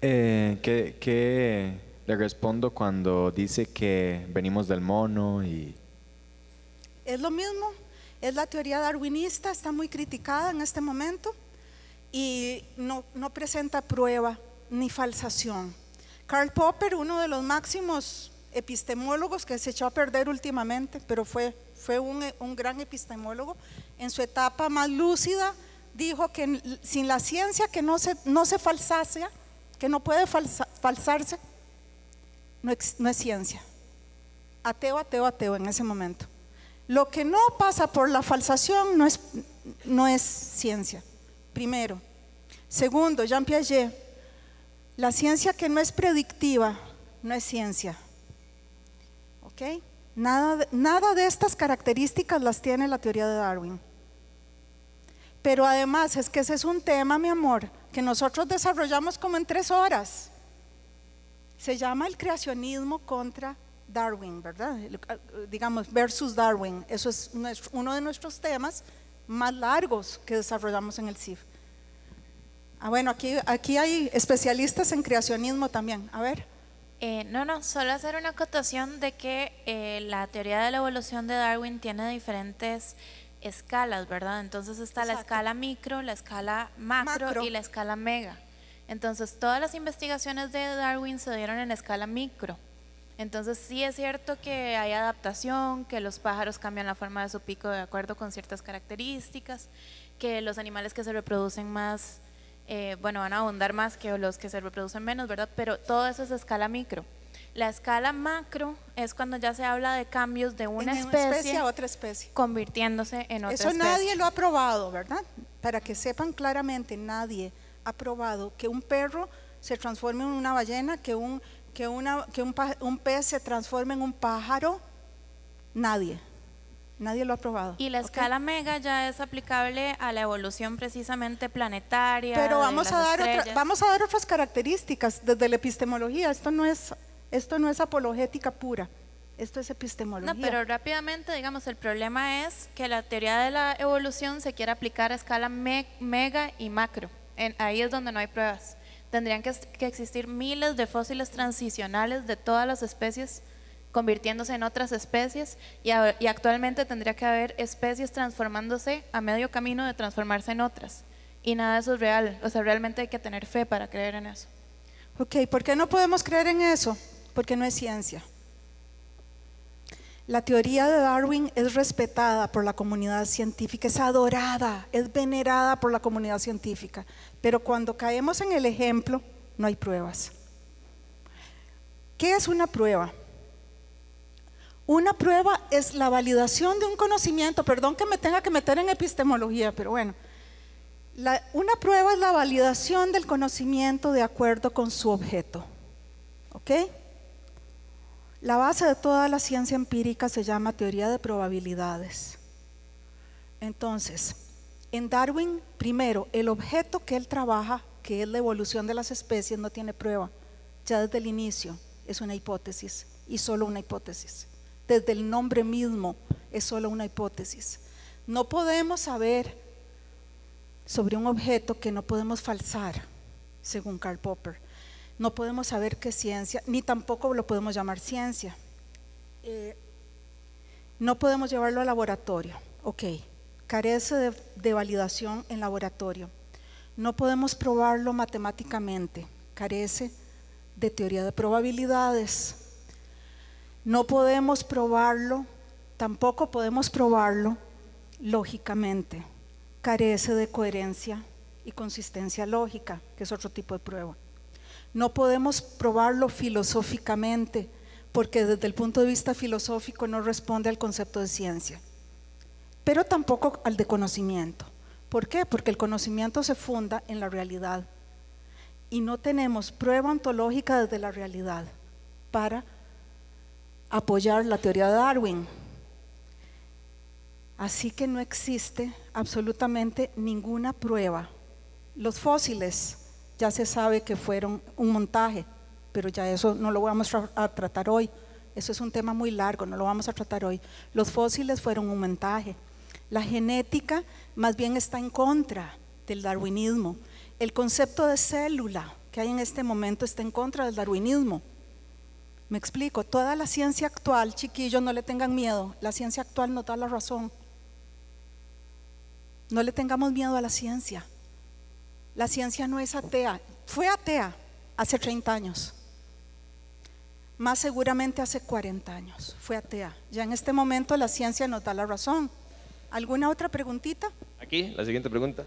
Eh, ¿qué, qué le respondo cuando dice que venimos del mono y Es lo mismo, es la teoría darwinista, está muy criticada en este momento y no, presenta prueba ni falsación. Karl Popper, uno de los máximos epistemólogos que se echó a perder últimamente, pero fue, fue un, gran epistemólogo, en su etapa más lúcida dijo que sin la ciencia que no se, no se falsase, que no puede falsa- falsarse, no, ex- no es ciencia. Ateo, ateo, ateo en ese momento. Lo que no pasa por la falsación no es, no es ciencia, primero. Segundo, Jean Piaget, la ciencia que no es predictiva no es ciencia. ¿Ok? Nada nada de estas características las tiene la teoría de Darwin. Pero además es que ese es un tema, mi amor, que nosotros desarrollamos como en tres horas. Se llama el creacionismo contra Darwin, ¿verdad? El- Digamos, versus Darwin. Eso es nuestro- uno de nuestros temas más largos que desarrollamos en el CIF. Ah, bueno, aquí, aquí hay especialistas en creacionismo también. A ver. Eh, no, no, solo hacer una acotación de que eh, la teoría de la evolución de Darwin tiene diferentes escalas, ¿verdad? Entonces está la escala micro, la escala macro, Macro. y la escala mega. Entonces todas las investigaciones de Darwin se dieron en escala micro. Entonces sí es cierto que hay adaptación, que los pájaros cambian la forma de su pico de acuerdo con ciertas características, que los animales que se reproducen más, eh, bueno, van a abundar más que los que se reproducen menos, ¿verdad? Pero todo eso es escala micro. La escala macro es cuando ya se habla de cambios de una En especie, a otra especie. convirtiéndose en otra Eso especie. nadie lo ha probado, ¿verdad? Para que sepan claramente, nadie ha probado que un perro se transforme en una ballena, que un, que una, que un, pez se transforme en un pájaro. Nadie. Nadie lo ha probado. Y la escala mega ya es aplicable a la evolución precisamente planetaria. Pero vamos a, dar otra- vamos a dar otras características desde la epistemología. Esto no es, esto no es apologética pura. Esto es epistemología. No, pero rápidamente, digamos, el problema es que la teoría de la evolución se quiere aplicar a escala me- mega y macro. En- ahí es donde no hay pruebas. Tendrían que, existir miles de fósiles transicionales de todas las especies convirtiéndose en otras especies y, y actualmente tendría que haber especies transformándose a medio camino de transformarse en otras. Y nada de eso es real. O sea, realmente hay que tener fe para creer en eso. Ok, ¿por qué no podemos creer en eso? Porque no es ciencia. La teoría de Darwin es respetada por la comunidad científica, es adorada, es venerada por la comunidad científica, pero cuando caemos en el ejemplo, no hay pruebas. ¿Qué es una prueba? Una prueba es la validación de un conocimiento, perdón que me tenga que meter en epistemología, pero bueno, una prueba es la validación del conocimiento de acuerdo con su objeto. ¿Ok? La base de toda la ciencia empírica se llama teoría de probabilidades. Entonces, en Darwin, primero, el objeto que él trabaja, que es la evolución de las especies, no tiene prueba. Ya desde el inicio es una hipótesis y solo una hipótesis. Desde el nombre mismo es solo una hipótesis. No podemos saber sobre un objeto que no podemos falsar, según Karl Popper. No podemos saber qué ciencia, ni tampoco lo podemos llamar ciencia. Eh, no podemos llevarlo al laboratorio, ok. Carece de validación en laboratorio. No podemos probarlo matemáticamente, carece de teoría de probabilidades. No podemos probarlo, tampoco podemos probarlo lógicamente. Carece de coherencia y consistencia lógica, que es otro tipo de prueba. No podemos probarlo filosóficamente, porque desde el punto de vista filosófico no responde al concepto de ciencia, pero tampoco al de conocimiento. ¿Por qué? Porque el conocimiento se funda en la realidad y no tenemos prueba ontológica desde la realidad para apoyar la teoría de Darwin. Así que no existe absolutamente ninguna prueba. Los fósiles ya se sabe que fueron un montaje, pero ya eso no lo vamos a tratar hoy. Eso es un tema muy largo, no lo vamos a tratar hoy. Los fósiles fueron un montaje. La genética más bien está en contra del darwinismo. El concepto de célula que hay en este momento está en contra del darwinismo. Me explico, toda la ciencia actual, chiquillos, no le tengan miedo, la ciencia actual nos da la razón. No le tengamos miedo a la ciencia. La ciencia no es atea, fue atea hace 30 años, más seguramente hace 40 años, fue atea. Ya en este momento la ciencia nos da la razón. ¿Alguna otra preguntita? Aquí, la siguiente pregunta.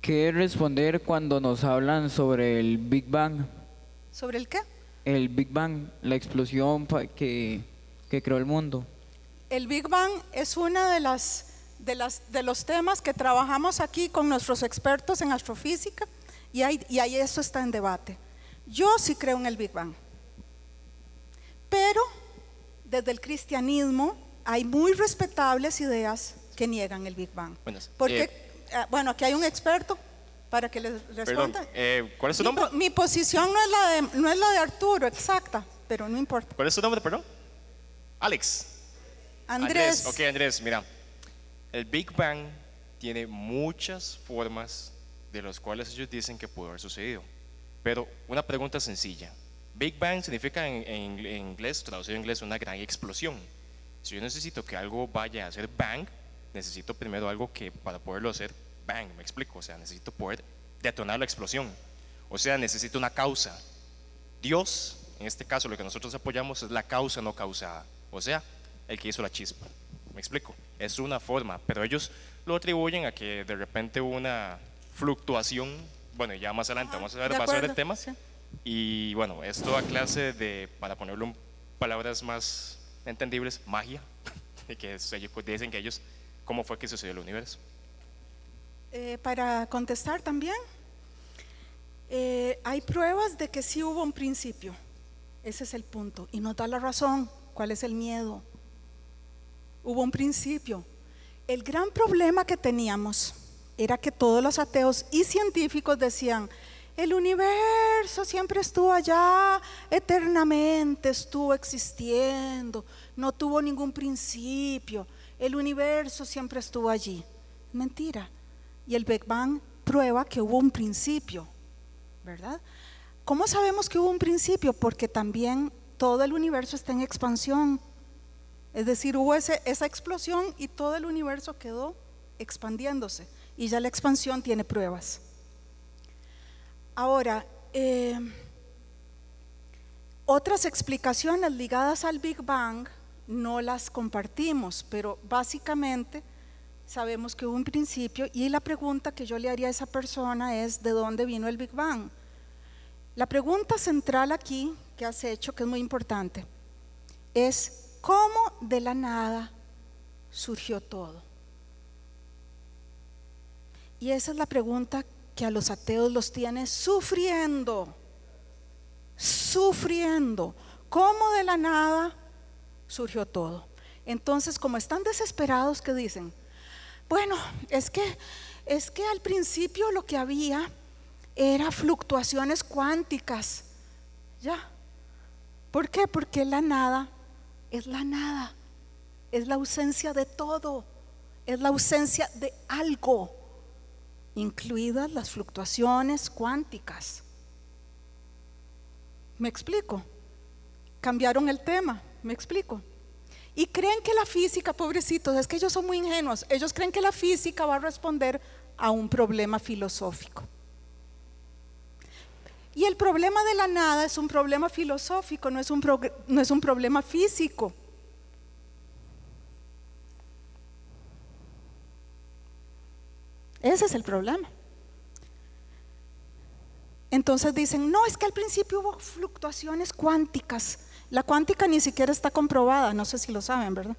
¿Qué responder cuando nos hablan sobre el Big Bang? ¿Sobre el qué? El Big Bang, la explosión que, que creó el mundo. El Big Bang es uno de, las, de, las, de los temas que trabajamos aquí con nuestros expertos en astrofísica y ahí, y ahí eso está en debate. Yo sí creo en el Big Bang, pero desde el cristianismo hay muy respetables ideas que niegan el Big Bang. Buenas. Porque, Eh, ah, bueno, aquí hay un experto para que les Perdón, responda. eh, ¿cuál es su mi, nombre? mi posición no es, la de, no es la de Arturo, exacta, pero no importa. ¿Cuál es su nombre, perdón? Alex. Andrés, Ok, Andrés, mira. El Big Bang tiene muchas formas de las cuales ellos dicen que pudo haber sucedido. Pero una pregunta sencilla. Big Bang significa en, inglés, traducido en inglés, una gran explosión. Si yo necesito que algo vaya a hacer bang, necesito primero algo que para poderlo hacer bang, me explico. O sea, necesito poder detonar la explosión. O sea, necesito una causa. Dios, en este caso lo que nosotros apoyamos es la causa no causada, o sea, el que hizo la chispa. ¿Me explico? Es una forma, pero ellos lo atribuyen a que de repente hubo una fluctuación, bueno, ya más adelante vamos a ver, a ver el tema, sí. y bueno, es toda clase de, para ponerlo en palabras más entendibles, magia, y que es- ellos dicen que ellos, cómo fue que sucedió el universo. Eh, para contestar también, eh, hay pruebas de que sí hubo un principio. Ese es el punto. Y nos da la razón. ¿Cuál es el miedo? Hubo un principio. El gran problema que teníamos era que todos los ateos y científicos decían, el universo siempre estuvo allá, eternamente estuvo existiendo, no tuvo ningún principio, el universo siempre estuvo allí. Mentira. Y el Big Bang prueba que hubo un principio, ¿verdad? ¿Cómo sabemos que hubo un principio? Porque también todo el universo está en expansión. Es decir, hubo esa explosión y todo el universo quedó expandiéndose. Y ya la expansión tiene pruebas. Ahora, eh, otras explicaciones ligadas al Big Bang no las compartimos, pero básicamente sabemos que hubo un principio y la pregunta que yo le haría a esa persona es ¿de dónde vino el Big Bang? La pregunta central aquí que has hecho, que es muy importante, es ¿cómo de la nada surgió todo? Y esa es la pregunta que a los ateos los tiene sufriendo, sufriendo. ¿Cómo de la nada surgió todo? Entonces, como están desesperados, que dicen? Bueno, es que es que al principio lo que había era fluctuaciones cuánticas. Ya. ¿Por qué? Porque la nada es la nada. Es la ausencia de todo. Es la ausencia de algo, incluidas las fluctuaciones cuánticas. ¿Me explico? Cambiaron el tema, ¿me explico? Y creen que la física, pobrecitos, es que ellos son muy ingenuos, ellos creen que la física va a responder a un problema filosófico. Y el problema de la nada es un problema filosófico, no es un, no es un problema físico. Ese es el problema. Entonces dicen, no, es que al principio hubo fluctuaciones cuánticas. La cuántica ni siquiera está comprobada, no sé si lo saben, ¿verdad?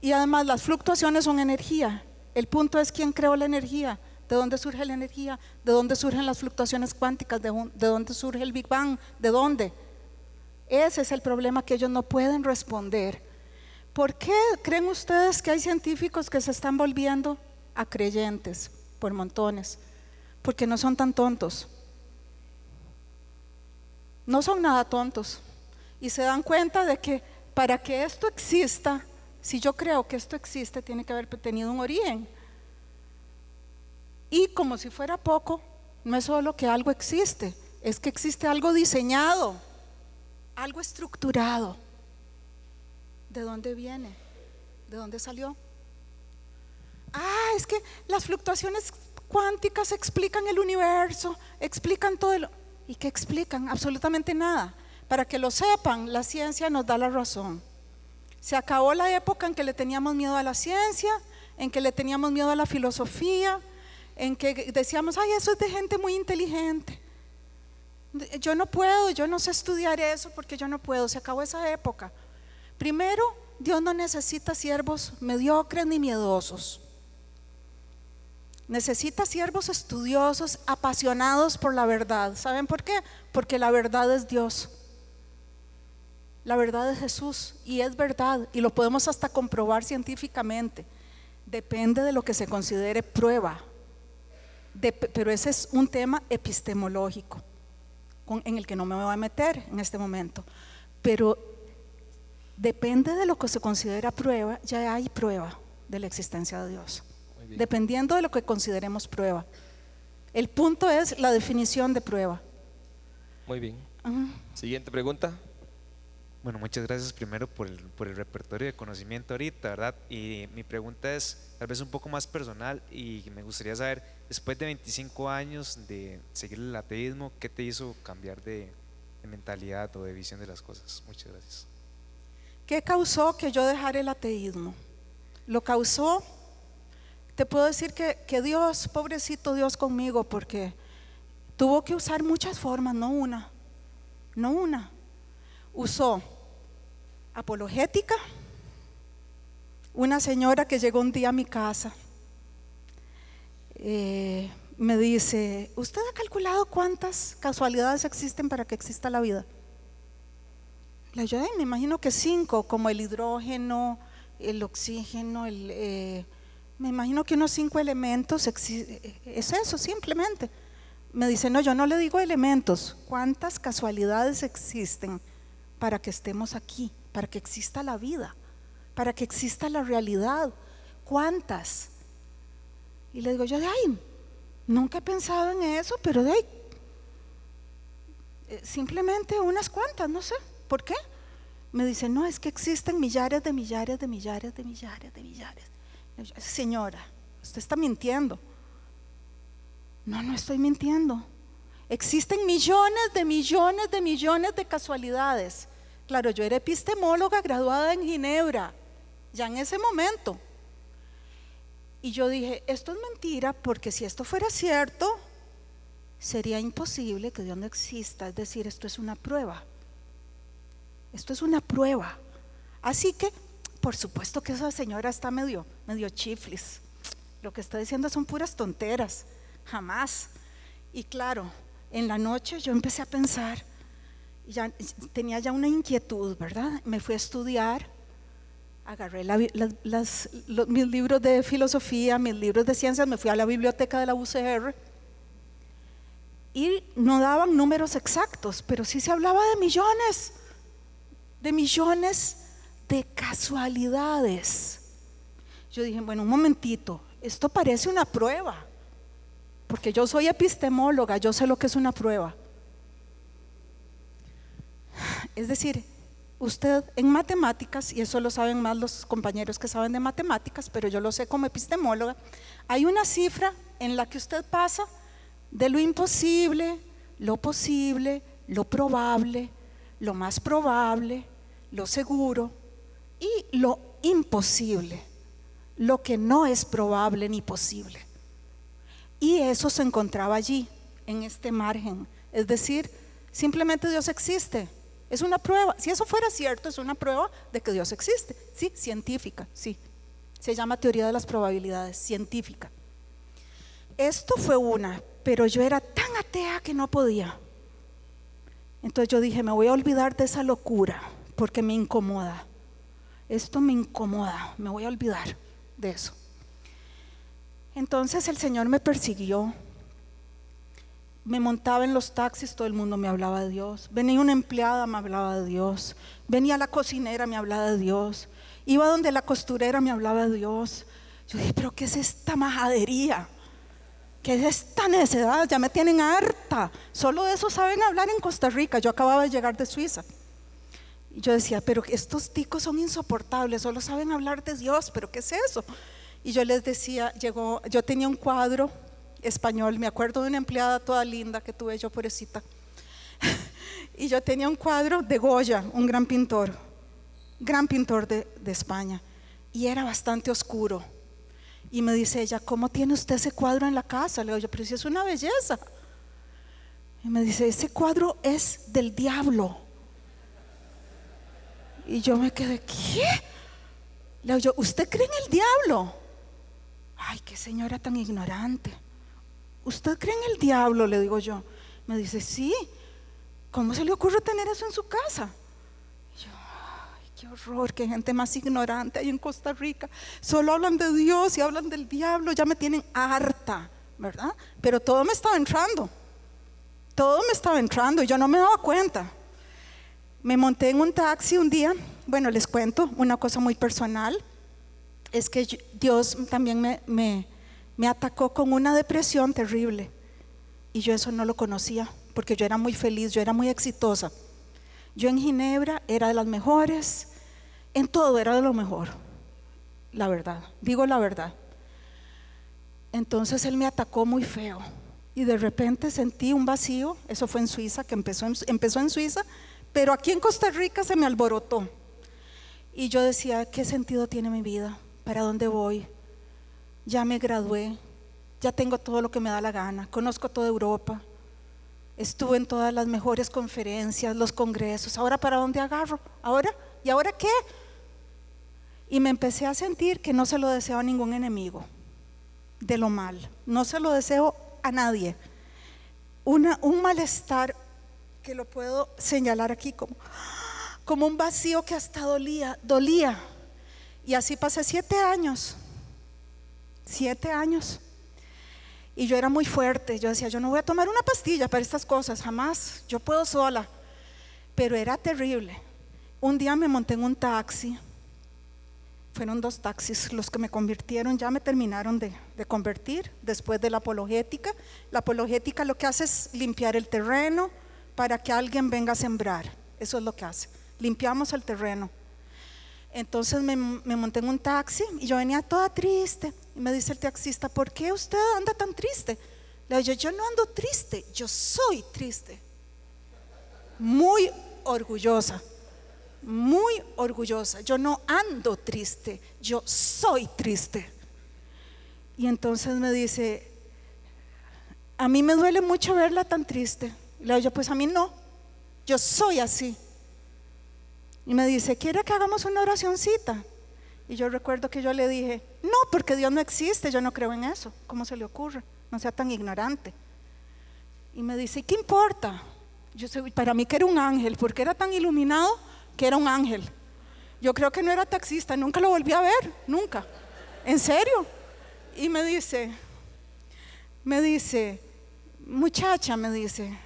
Y además las fluctuaciones son energía. El punto es quién creó la energía, de dónde surge la energía, de dónde surgen las fluctuaciones cuánticas, de, dónde surge el Big Bang, de dónde. Ese es el problema que ellos no pueden responder. ¿Por qué creen ustedes que hay científicos que se están volviendo a creyentes por montones? Porque no son tan tontos. No son nada tontos. Y se dan cuenta de que para que esto exista, si yo creo que esto existe, tiene que haber tenido un origen. Y como si fuera poco, no es solo que algo existe, es que existe algo diseñado, algo estructurado. ¿De dónde viene? ¿De dónde salió? Ah, es que las fluctuaciones cuánticas explican el universo, explican todo. ¿Y qué explican? Absolutamente nada. Para que lo sepan, la ciencia nos da la razón. Se acabó la época en que le teníamos miedo a la ciencia, en que le teníamos miedo a la filosofía, en que decíamos, ay, eso es de gente muy inteligente. Yo no puedo, yo no sé estudiar eso porque yo no puedo. Se acabó esa época. Primero, Dios no necesita siervos mediocres ni miedosos. Necesita siervos estudiosos, apasionados por la verdad. ¿Saben por qué? Porque la verdad es Dios. La verdad es Jesús y es verdad y lo podemos hasta comprobar científicamente. Depende de lo que se considere prueba. Pero ese es un tema epistemológico en el que no me voy a meter en este momento. Pero depende de lo que se considera prueba, ya hay prueba de la existencia de Dios. Dependiendo de lo que consideremos prueba. El punto es la definición de prueba. Muy bien. Siguiente pregunta. Bueno, muchas gracias primero por el, repertorio de conocimiento ahorita, ¿verdad? Y mi pregunta es tal vez un poco más personal y me gustaría saber, después de 25 años de seguir el ateísmo, ¿qué te hizo cambiar de, mentalidad o de visión de las cosas? Muchas gracias. ¿Qué causó que yo dejara el ateísmo? Lo causó, te puedo decir que, que Dios, pobrecito Dios conmigo, porque tuvo que usar muchas formas, no una, no una usó apologética, una señora que llegó un día a mi casa eh, me dice, ¿usted ha calculado cuántas casualidades existen para que exista la vida? Le dije, me imagino que cinco, como el hidrógeno, el oxígeno, eh, me imagino que unos cinco elementos, es eso simplemente. Me dice, no, yo no le digo elementos, ¿cuántas casualidades existen para que estemos aquí, para que exista la vida, para que exista la realidad. ¿Cuántas? Y le digo yo, ay, nunca he pensado en eso, pero de ahí, eh, simplemente unas cuantas, no sé, ¿por qué? Me dice, no, es que existen millares de millares de millares de millares de millares. Señora, usted está mintiendo. No, no estoy mintiendo. Existen millones de millones de millones de casualidades. Claro, yo era epistemóloga graduada en Ginebra, ya en ese momento. Y yo dije, esto es mentira porque si esto fuera cierto, sería imposible que Dios no exista. Es decir, esto es una prueba. Esto es una prueba. Así que, por supuesto que esa señora está medio, medio chiflis. lo que está diciendo son puras tonteras, jamás. Y claro, en la noche yo empecé a pensar, ya, tenía ya una inquietud, ¿verdad? Me fui a estudiar, agarré la- las- los- mis libros de filosofía, mis libros de ciencias, me fui a la biblioteca de la UCR y no daban números exactos, pero sí se hablaba de millones, de millones de casualidades. Yo dije, bueno, un momentito, esto parece una prueba, porque yo soy epistemóloga, yo sé lo que es una prueba. Es decir, usted en matemáticas, y eso lo saben más los compañeros que saben de matemáticas, pero yo lo sé como epistemóloga, hay una cifra en la que usted pasa de lo imposible, lo posible, lo probable, lo más probable, lo seguro y lo imposible, lo que no es probable ni posible. Y eso se encontraba allí, en este margen. Es decir, simplemente Dios existe. Es una prueba. Si eso fuera cierto, es una prueba de que Dios existe. Sí, científica, sí. Se llama teoría de las probabilidades, científica. Esto fue una, pero yo era tan atea que no podía. Entonces yo dije, me voy a olvidar de esa locura, porque me incomoda. Esto me incomoda, me voy a olvidar de eso. Entonces el Señor me persiguió. Me montaba en los taxis, todo el mundo me hablaba de Dios. Venía una empleada, me hablaba de Dios. Venía la cocinera, me hablaba de Dios. Iba donde la costurera, me hablaba de Dios. Yo dije, pero ¿qué es esta majadería? ¿Qué es esta necedad? Ya me tienen harta. Solo de eso saben hablar en Costa Rica. Yo acababa de llegar de Suiza. Y yo decía, pero estos ticos son insoportables, solo saben hablar de Dios, pero ¿qué es eso? Y yo les decía, llegó, yo tenía un cuadro español, me acuerdo de una empleada toda linda que tuve yo, pobrecita. y yo tenía un cuadro de Goya, un gran pintor, gran pintor de, España, y era bastante oscuro. Y me dice ella, ¿cómo tiene usted ese cuadro en la casa? Le digo yo, pero si es una belleza. Y me dice, ese cuadro es del diablo. Y yo me quedé, ¿qué? Le digo yo, ¿usted cree en el diablo? Ay, qué señora tan ignorante. ¿Usted cree en el diablo? Le digo yo. Me dice, sí. ¿Cómo se le ocurre tener eso en su casa? Y yo, ay, qué horror, qué gente más ignorante hay en Costa Rica. Solo hablan de Dios y hablan del diablo, ya me tienen harta, ¿verdad? Pero todo me estaba entrando. Todo me estaba entrando y yo no me daba cuenta. Me monté en un taxi un día, bueno, les cuento una cosa muy personal, es que Dios también me- me atacó con una depresión terrible y yo eso no lo conocía, porque yo era muy feliz, yo era muy exitosa. Yo en Ginebra era de las mejores, en todo era de lo mejor, la verdad, digo la verdad. Entonces él me atacó muy feo y de repente sentí un vacío, eso fue en Suiza, que empezó en, empezó en Suiza, pero aquí en Costa Rica se me alborotó. Y yo decía, ¿qué sentido tiene mi vida? ¿Para dónde voy? Ya me gradué, ya tengo todo lo que me da la gana, conozco toda Europa, estuve en todas las mejores conferencias, los congresos, ¿ahora para dónde agarro? ¿Ahora? ¿Y ahora qué? Y me empecé a sentir que no se lo deseo a ningún enemigo de lo mal, no se lo deseo a nadie. Una, un malestar que lo puedo señalar aquí como, como un vacío que hasta dolía, dolía. Y así pasé siete años, siete años. Y yo era muy fuerte, yo decía, yo no voy a tomar una pastilla para estas cosas, jamás, yo puedo sola. Pero era terrible. Un día me monté en un taxi, fueron dos taxis los que me convirtieron, ya me terminaron de, de convertir después de la apologética. La apologética lo que hace es limpiar el terreno para que alguien venga a sembrar, eso es lo que hace, limpiamos el terreno. Entonces me, me monté en un taxi y yo venía toda triste. Me dice el taxista, ¿por qué usted anda tan triste? Le digo, yo, yo no ando triste, yo soy triste. Muy orgullosa, muy orgullosa. Yo no ando triste, yo soy triste. Y entonces me dice, a mí me duele mucho verla tan triste. Le digo, pues a mí no, yo soy así. Y me dice, ¿quiere que hagamos una oracioncita? Y yo recuerdo que yo le dije, no, porque Dios no existe, yo no creo en eso. ¿Cómo se le ocurre? No sea tan ignorante. Y me dice, ¿qué importa? Yo sé, para mí que era un ángel, porque era tan iluminado que era un ángel. Yo creo que no era taxista, nunca lo volví a ver, nunca. ¿En serio? Y me dice, me dice, muchacha, me dice,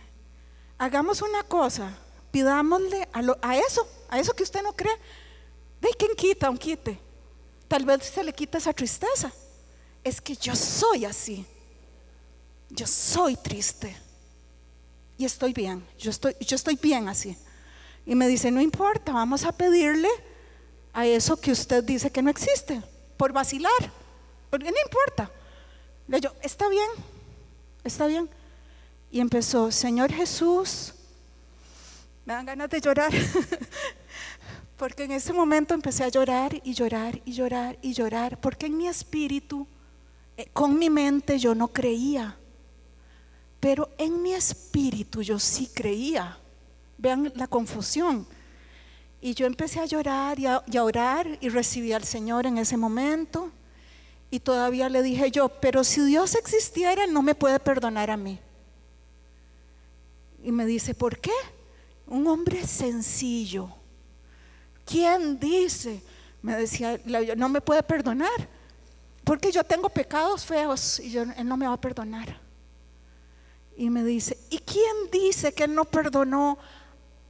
hagamos una cosa, pidámosle a, a eso, a eso que usted no cree, de quien quita un quite. Tal vez se le quita esa tristeza. Es que yo soy así. Yo soy triste. Y estoy bien. Yo estoy, yo estoy bien así. Y me dice, no importa, vamos a pedirle a eso que usted dice que no existe, por vacilar. Porque no importa. Le yo, está bien, está bien. Y empezó, Señor Jesús, me dan ganas de llorar. Porque en ese momento empecé a llorar y llorar y llorar y llorar. Porque en mi espíritu, eh, con mi mente yo no creía. Pero en mi espíritu yo sí creía. Vean la confusión. Y yo empecé a llorar y a, y a orar y recibí al Señor en ese momento. Y todavía le dije yo, pero si Dios existiera, no me puede perdonar a mí. Y me dice, ¿por qué? Un hombre sencillo. ¿Quién dice? Me decía, no me puede perdonar. Porque yo tengo pecados feos y Él no me va a perdonar. Y me dice, ¿y quién dice que Él no perdonó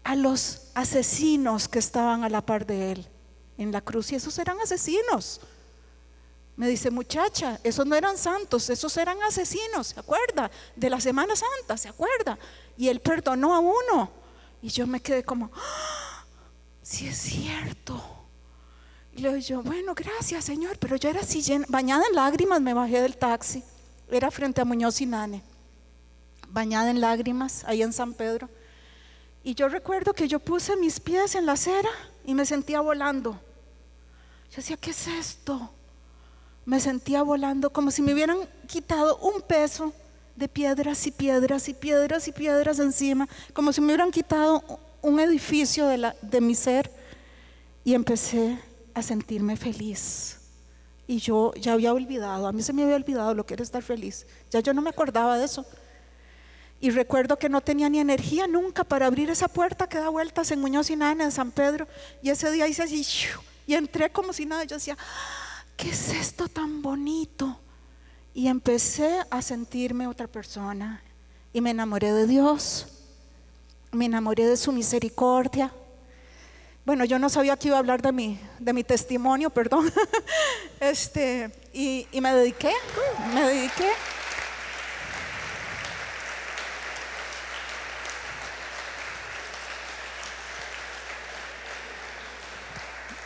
a los asesinos que estaban a la par de Él en la cruz? Y esos eran asesinos. Me dice, muchacha, esos no eran santos, esos eran asesinos, ¿se acuerda? De la Semana Santa, ¿se acuerda? Y Él perdonó a uno. Y yo me quedé como, ¡Ah! Sí es cierto. Y le digo yo, bueno, gracias Señor, pero yo era así llena- bañada en lágrimas, me bajé del taxi. Era frente a Muñoz y Nane, bañada en lágrimas, ahí en San Pedro. Y yo recuerdo que yo puse mis pies en la acera y me sentía volando. Yo decía, ¿qué es esto? Me sentía volando como si me hubieran quitado un peso de piedras y piedras y piedras y piedras encima, como si me hubieran quitado un edificio de, la- de mi ser. Y empecé a sentirme feliz. Y yo ya había olvidado, a mí se me había olvidado lo que era estar feliz. Ya yo no me acordaba de eso. Y recuerdo que no tenía ni energía nunca para abrir esa puerta que da vueltas en Muñoz y Nana, en San Pedro. Y ese día hice así, y entré como si nada. Yo decía, "Ah, ¿qué es esto tan bonito? Y empecé a sentirme otra persona. Y me enamoré de Dios. Me enamoré de su misericordia. Bueno, yo no sabía que iba a hablar de mi, de mi testimonio, perdón. Este, y, y me dediqué, me dediqué.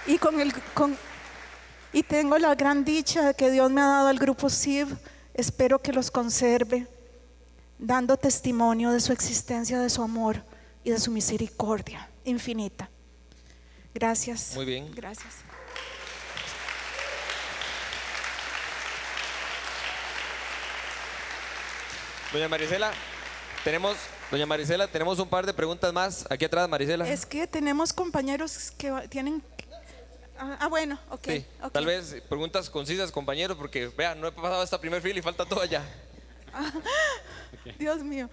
Y con el con y tengo la gran dicha de que Dios me ha dado al grupo SIV. Espero que los conserve, dando testimonio de su existencia, de su amor y de su misericordia infinita. Gracias. Muy bien. Gracias. Doña Marisela, tenemos, doña Marisela, tenemos un par de preguntas más. Aquí atrás, Marisela. Es que tenemos compañeros que tienen. Ah, ah, bueno, ok. Sí, ok. tal vez preguntas concisas, compañeros, porque vean, no he pasado esta primer fila y falta todo allá. Dios mío.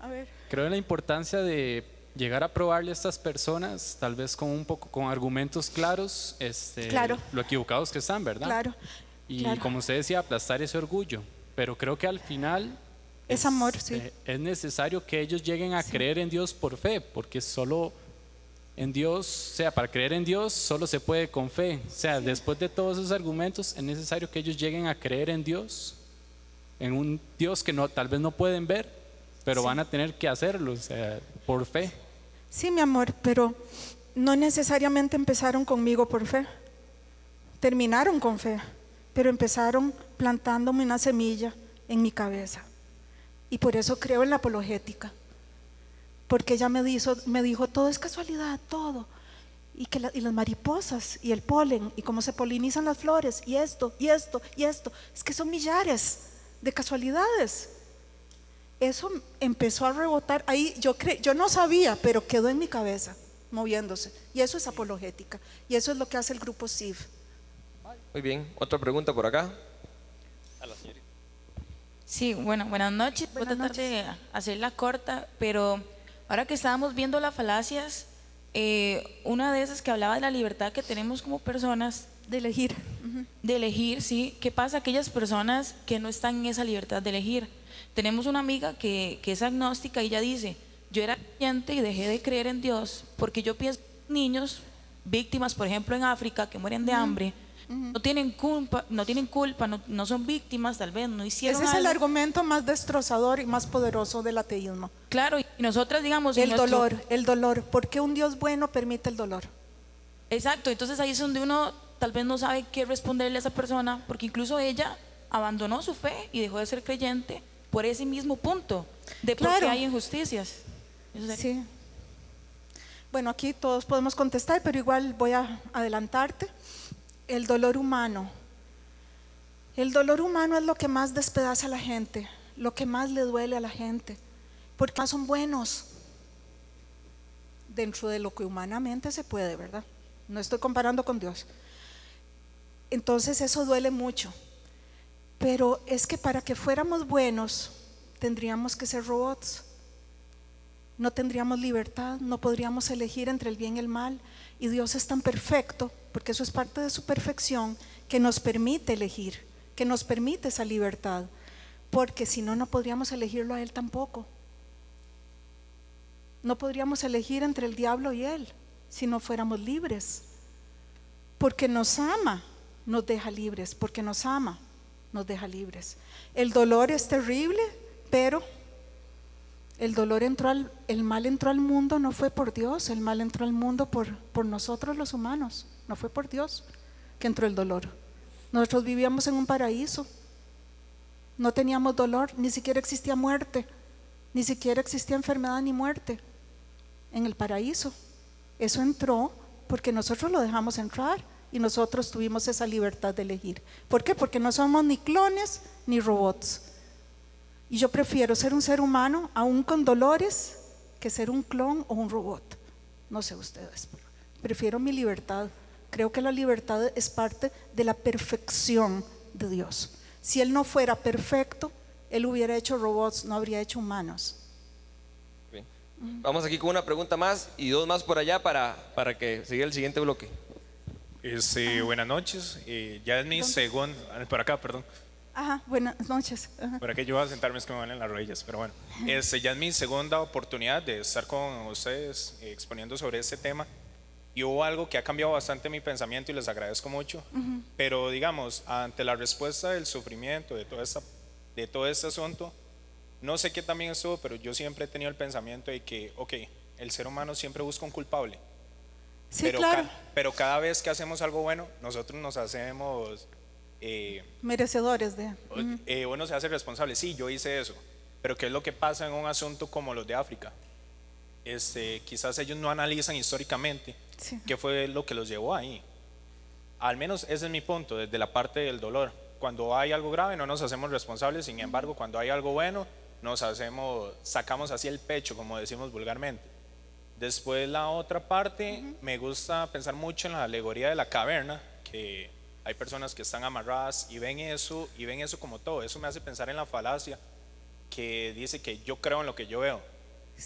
A ver. Creo en la importancia de llegar a probarle a estas personas, tal vez con un poco con argumentos claros, este, Claro. lo equivocados que están, ¿verdad? Claro, Y claro. como usted decía, aplastar ese orgullo. Pero creo que al final Es amor, sí. eh, es necesario que ellos lleguen a creer en Dios por fe, porque solo en Dios, o sea, para creer en Dios solo se puede con fe. O sea, después de todos esos argumentos es necesario que ellos lleguen a creer en Dios, en un Dios que no, tal vez no pueden ver, pero Sí. van a tener que hacerlo, o sea, por fe. Sí, mi amor, pero no necesariamente empezaron conmigo por fe. Terminaron con fe, pero empezaron plantándome una semilla en mi cabeza. Y por eso creo en la apologética. Porque ella me dijo, todo es casualidad, todo. Y, que y las mariposas y el polen y cómo se polinizan las flores y esto y esto y esto. Es que son millares de casualidades. Eso empezó a rebotar ahí. Yo, cre- yo no sabía, pero quedó en mi cabeza, moviéndose. Y eso es apologética. Y eso es lo que hace el grupo SIV. Muy bien, otra pregunta por acá. Sí, bueno, buenas noches. Voy a tratar de hacerla corta, pero ahora que estábamos viendo las falacias, eh, una de esas que hablaba de la libertad que tenemos como personas. De elegir. De elegir, sí. ¿Qué pasa a aquellas personas que no están en esa libertad de elegir? Tenemos una amiga que, que es agnóstica y ella dice, yo era creyente y dejé de creer en Dios porque yo pienso en niños víctimas, por ejemplo, en África, que mueren de hambre, no tienen culpa, no tienen culpa, no, no son víctimas, tal vez no hicieron Ese es el algo. argumento más destrozador y más poderoso del ateísmo. Claro, y nosotras, digamos, El nuestro- dolor, el dolor. ¿Por qué un Dios bueno permite el dolor? Exacto, entonces ahí es donde uno tal vez no sabe qué responderle a esa persona, porque incluso ella abandonó su fe y dejó de ser creyente por ese mismo punto de por qué hay injusticias. Sí. Bueno, aquí todos podemos contestar, pero igual voy a adelantarte. El dolor humano. El dolor humano es lo que más despedaza a la gente, lo que más le duele a la gente, porque más son buenos dentro de lo que humanamente se puede, ¿verdad? No estoy comparando con Dios. Entonces eso duele mucho. Pero es que para que fuéramos buenos tendríamos que ser robots no tendríamos libertad, no podríamos elegir entre el bien y el mal. Y Dios es tan perfecto, porque eso es parte de su perfección, que nos permite elegir, que nos permite esa libertad, porque si no, no podríamos elegirlo a Él tampoco. No podríamos elegir entre el diablo y Él si no fuéramos libres, porque nos ama, nos deja libres, porque nos ama, nos deja libres. El dolor es terrible, pero el dolor entró al, el mal entró al mundo, no fue por Dios, el mal entró al mundo por, por nosotros los humanos, no fue por Dios que entró el dolor. Nosotros vivíamos en un paraíso, no teníamos dolor, ni siquiera existía muerte, ni siquiera existía enfermedad ni muerte en el paraíso. Eso entró porque nosotros lo dejamos entrar y nosotros tuvimos esa libertad de elegir. ¿Por qué? Porque no somos ni clones ni robots. Y yo prefiero ser un ser humano, aún con dolores, que ser un clon o un robot. No sé ustedes, prefiero mi libertad. Creo que la libertad es parte de la perfección de Dios. Si Él no fuera perfecto, Él hubiera hecho robots, no habría hecho humanos. Bien. Vamos aquí con una pregunta más y dos más por allá para, para que siga el siguiente bloque. Este, buenas noches. Eh, ya es mi segundo. Por acá, perdón. Ajá, buenas noches. Ajá. Por aquí yo voy a sentarme, es que me duelen las rodillas. Pero bueno, este, ya es mi segunda oportunidad de estar con ustedes eh, exponiendo sobre este tema. Y hubo algo que ha cambiado bastante mi pensamiento y les agradezco mucho. Ujú. Pero digamos, ante la respuesta del sufrimiento, de, toda esta, de todo este asunto, no sé qué también estuvo, pero yo siempre he tenido el pensamiento de que, ok, el ser humano siempre busca un culpable. Sí, pero, claro. ca- pero cada vez que hacemos algo bueno, nosotros nos hacemos, eh, Merecedores de. eh, uno se hace responsable. Sí, yo hice eso. Pero ¿qué es lo que pasa en un asunto como los de África? Este, quizás ellos no analizan históricamente Sí. qué fue lo que los llevó ahí. Al menos ese es mi punto, desde la parte del dolor. Cuando hay algo grave no nos hacemos responsables, sin embargo, cuando hay algo bueno, nos hacemos, sacamos así el pecho, como decimos vulgarmente. Después la otra parte, me gusta pensar mucho en la alegoría de la caverna, que hay personas que están amarradas y ven eso, y ven eso como todo. Eso me hace pensar en la falacia que dice que yo creo en lo que yo veo.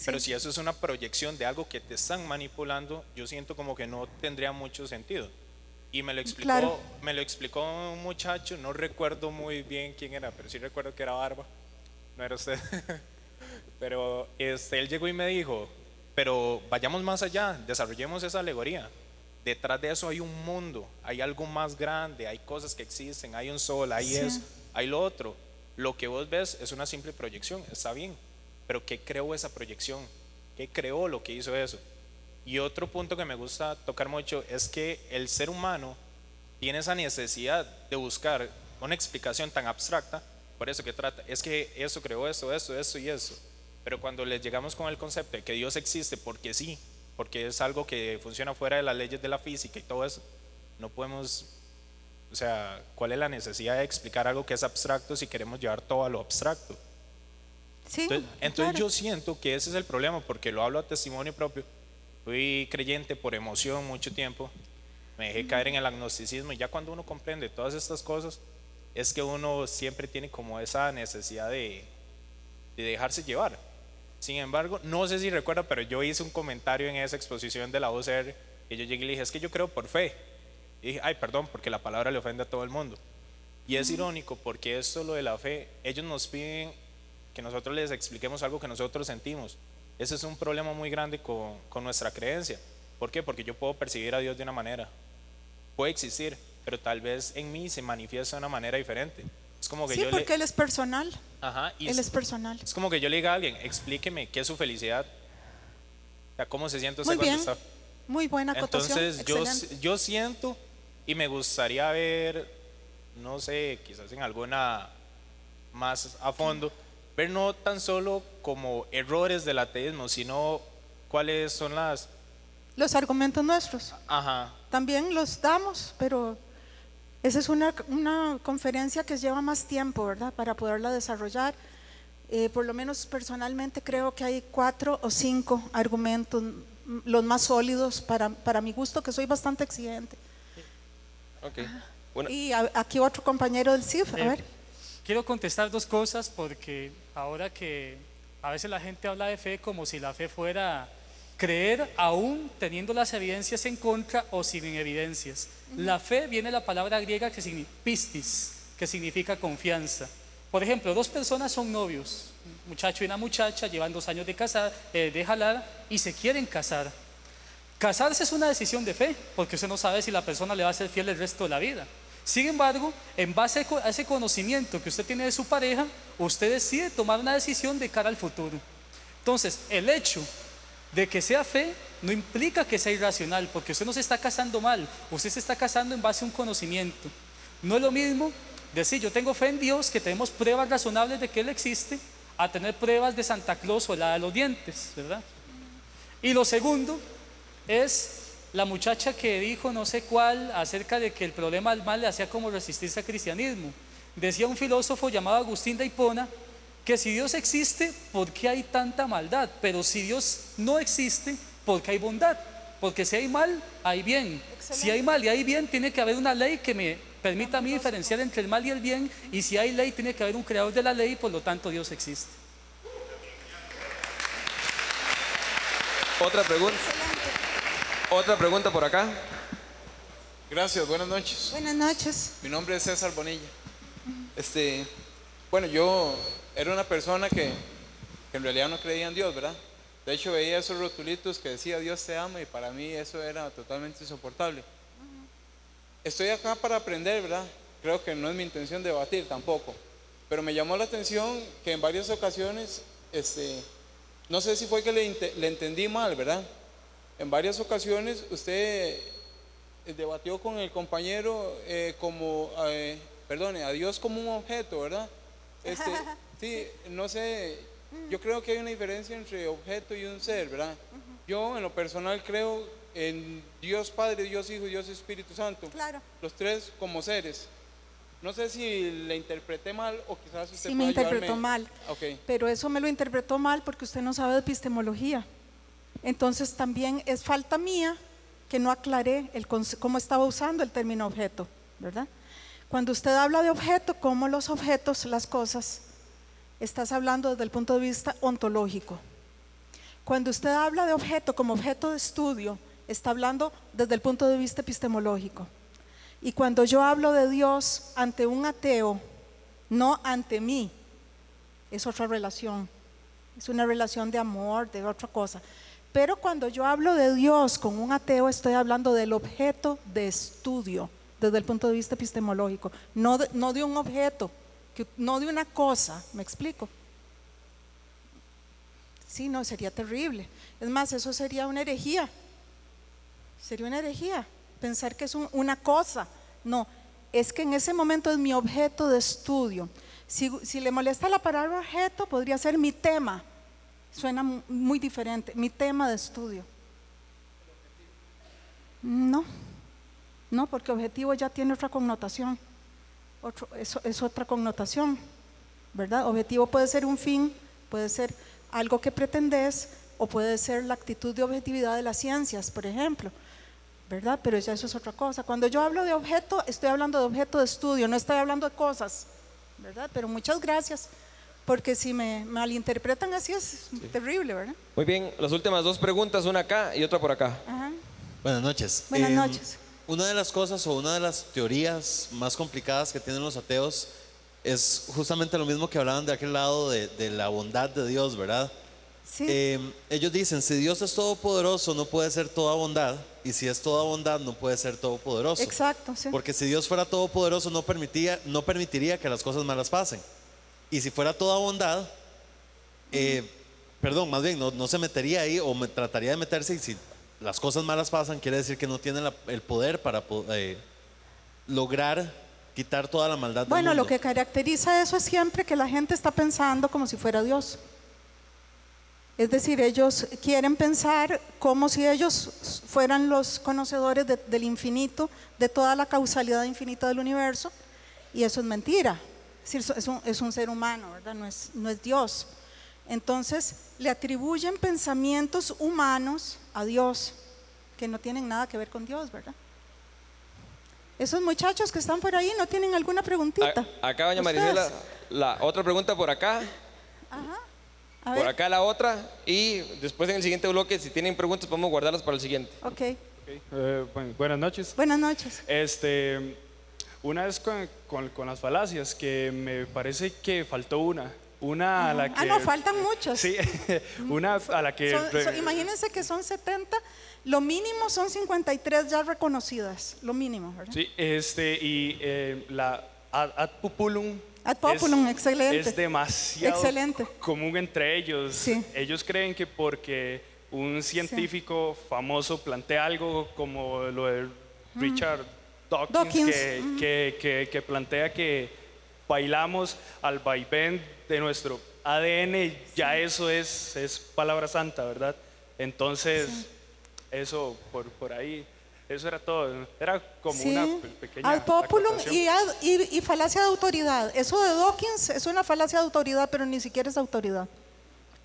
Pero si eso es una proyección de algo que te están manipulando, yo siento como que no tendría mucho sentido. Y me lo explicó, Claro. me lo explicó un muchacho, no recuerdo muy bien quién era, pero sí recuerdo que era Barba. No era usted. pero este, él llegó y me dijo, pero vayamos más allá, desarrollemos esa alegoría. Detrás de eso hay un mundo, hay algo más grande, hay cosas que existen, hay un sol, hay Sí. eso, hay lo otro. Lo que vos ves es una simple proyección, está bien, pero ¿qué creó esa proyección? ¿Qué creó lo que hizo eso? Y otro punto que me gusta tocar mucho es que el ser humano tiene esa necesidad de buscar una explicación tan abstracta, por eso que trata, es que eso creó esto, esto, esto y eso. Pero cuando les llegamos con el concepto de que Dios existe porque sí, porque es algo que funciona fuera de las leyes de la física y todo eso, no podemos, o sea, ¿cuál es la necesidad de explicar algo que es abstracto si queremos llevar todo a lo abstracto? Sí, Entonces, entonces claro. yo siento que ese es el problema, porque lo hablo a testimonio propio. Fui creyente por emoción mucho tiempo me dejé caer en el agnosticismo y ya cuando uno comprende todas estas cosas, es que uno siempre tiene como esa necesidad de, de dejarse llevar. Sin embargo, no sé si recuerda, pero yo hice un comentario en esa exposición de la OCR y yo llegué y le dije, es que yo creo por fe. Y dije, ay, perdón, porque la palabra le ofende a todo el mundo. Y es irónico porque esto, lo de la fe, ellos nos piden que nosotros les expliquemos algo que nosotros sentimos. Ese es un problema muy grande con, con nuestra creencia. ¿Por qué? Porque yo puedo percibir a Dios de una manera. Puede existir, pero tal vez en mí se manifiesta de una manera diferente. Es como que Sí, yo porque le, Él es personal. Ajá, y Él es- es personal. es como que yo le diga a alguien, explíqueme qué es su felicidad. O sea, ¿cómo se siente usted Muy bien. está? Muy buena acotación. Entonces yo, yo siento y me gustaría ver, no sé, quizás en alguna más a fondo, ver no tan solo como errores del ateísmo, sino cuáles son las... Los argumentos nuestros Ajá, también los damos, pero esa es una, una conferencia que lleva más tiempo, ¿verdad? Para poderla desarrollar. Eh, por lo menos personalmente creo que hay cuatro o cinco argumentos, mm, los más sólidos para, para mi gusto, que soy bastante exigente. Ok. Bueno, Y a- aquí otro compañero del CIF, a Eh, ver. Quiero contestar dos cosas porque ahora que a veces la gente habla de fe como si la fe fuera creer aún teniendo las evidencias en contra o sin evidencias. La fe viene de la palabra griega que significa pistis, que significa confianza. Por ejemplo, dos personas son novios, un muchacho y una muchacha, llevan dos años de casar, eh, de jalar y se quieren casar. Casarse es una decisión de fe, porque usted no sabe si la persona le va a ser fiel el resto de la vida. Sin embargo, en base a ese conocimiento que usted tiene de su pareja, usted decide tomar una decisión de cara al futuro. Entonces, el hecho de que sea fe no implica que sea irracional, porque usted no se está casando mal, usted se está casando en base a un conocimiento. No es lo mismo decir yo tengo fe en Dios, que tenemos pruebas razonables de que Él existe, a tener pruebas de Santa Claus o la de los dientes, ¿verdad? Y lo segundo es la muchacha que dijo no sé cuál acerca de que el problema del mal le hacía como resistirse al cristianismo. Decía un filósofo llamado Agustín de Hipona que si Dios existe, ¿por qué hay tanta maldad? Pero si Dios no existe, ¿por qué hay bondad? Porque si hay mal, hay bien. Si hay mal y hay bien, tiene que haber una ley que me permita a mí diferenciar entre el mal y el bien. Y si hay ley, tiene que haber un creador de la ley, por lo tanto Dios existe. otra pregunta. Otra pregunta por acá. Gracias, buenas noches. Buenas noches. Mi nombre es César Bonilla. Este, bueno, yo era una persona que, que en realidad no creía en Dios, ¿verdad? De hecho, veía esos rotulitos que decía Dios te ama y para mí eso era totalmente insoportable. Estoy acá para aprender, ¿verdad? Creo que no es mi intención debatir tampoco, pero me llamó la atención que en varias ocasiones, este, no sé si fue que le entendí mal, ¿verdad? En varias ocasiones usted eh, debatió con el compañero eh, como, eh, perdone, a Dios como un objeto, ¿verdad? Este, sí, no sé, yo creo que hay una diferencia entre objeto y un ser, ¿verdad? Yo en lo personal creo en Dios Padre, Dios Hijo y Dios Espíritu Santo. Claro. Los tres como seres. No sé si le interpreté mal o quizás usted Sí, me interpretó ayudarme. mal. Ok. Pero eso me lo interpretó mal porque usted no sabe de epistemología. Entonces también es falta mía que no aclaré el cómo estaba usando el término objeto, ¿verdad? Cuando usted habla de objeto, como los objetos, las cosas, estás hablando desde el punto de vista ontológico. Cuando usted habla de objeto como objeto de estudio, está hablando desde el punto de vista epistemológico. Y cuando yo hablo de Dios ante un ateo, no ante mí, es otra relación. Es una relación de amor, de otra cosa. Pero cuando yo hablo de Dios con un ateo, estoy hablando del objeto de estudio desde el punto de vista epistemológico, no de, no de un objeto, no de una cosa, ¿me explico? Sí, no, sería terrible. Es más, eso sería una herejía. Sería una herejía pensar que es un- una cosa. No, es que en ese momento es mi objeto de estudio. Si, si le molesta la palabra objeto, podría ser mi tema. Suena mu- muy diferente, mi tema de estudio. No, no, porque objetivo ya tiene otra connotación. Otro, eso es otra connotación, ¿verdad? Objetivo puede ser un fin, puede ser algo que pretendes o puede ser la actitud de objetividad de las ciencias, por ejemplo. ¿verdad? Pero ya eso es otra cosa. Cuando yo hablo de objeto, estoy hablando de objeto de estudio, no estoy hablando de cosas, ¿verdad? Pero muchas gracias, porque si me malinterpretan así es terrible, ¿verdad? Muy bien, las últimas dos preguntas, una acá y otra por acá. Ajá. Buenas noches. Buenas Em, noches. Una de las cosas o una de las teorías más complicadas que tienen los ateos es justamente lo mismo que hablaban de aquel lado de, de la bondad de Dios, ¿verdad? Sí. Em, ellos dicen, si Dios es todopoderoso, no puede ser toda bondad, y si es toda bondad, no puede ser todopoderoso. Exacto, sí. Porque si Dios fuera todopoderoso, no, permitía, no permitiría que las cosas malas pasen. Y si fuera toda bondad, eh, perdón, más bien, no, no se metería ahí o me trataría de meterse y si las cosas malas pasan, quiere decir que no tiene la- el poder para eh, lograr quitar toda la maldad del Bueno, mundo. lo que caracteriza eso es siempre que la gente está pensando como si fuera Dios. Es decir, ellos quieren pensar como si ellos fueran los conocedores de- del infinito, de toda la causalidad infinita del universo, y eso es mentira. Es, decir, es un, es un ser humano, ¿verdad? No es, no es Dios. Entonces, le atribuyen pensamientos humanos a Dios, que no tienen nada que ver con Dios, ¿verdad? Esos muchachos que están por ahí no tienen alguna preguntita. A- acá, doña. Marisela, la otra pregunta por acá, A por ver, acá la otra, y después en el siguiente bloque, si tienen preguntas, podemos guardarlas para el siguiente. ok. Eh, bueno, buenas noches. Buenas noches. Este, una vez con, con- con las falacias, que me parece que faltó una. Una a la que. Ah, no, faltan muchos. Sí, una a la que. Imagínense que son 70, lo mínimo son 53 ya reconocidas, lo mínimo, ¿verdad? Sí, este, y eh, la ad, ad populum. Ad populum, es, excelente. Es demasiado Excelente. común entre ellos. Sí. Ellos creen que porque un científico famoso plantea algo como lo de Richard Dawkins, Dawkins, que, ujú. que- que- que plantea que bailamos al vaivén de nuestro ADN, ya eso es, es palabra santa, ¿verdad? Entonces, eso por, por ahí, eso era todo. Era como Sí. una pe- pequeña. Ad populum y, ad- y- y falacia de autoridad. Eso de Dawkins es una falacia de autoridad, pero ni siquiera es autoridad.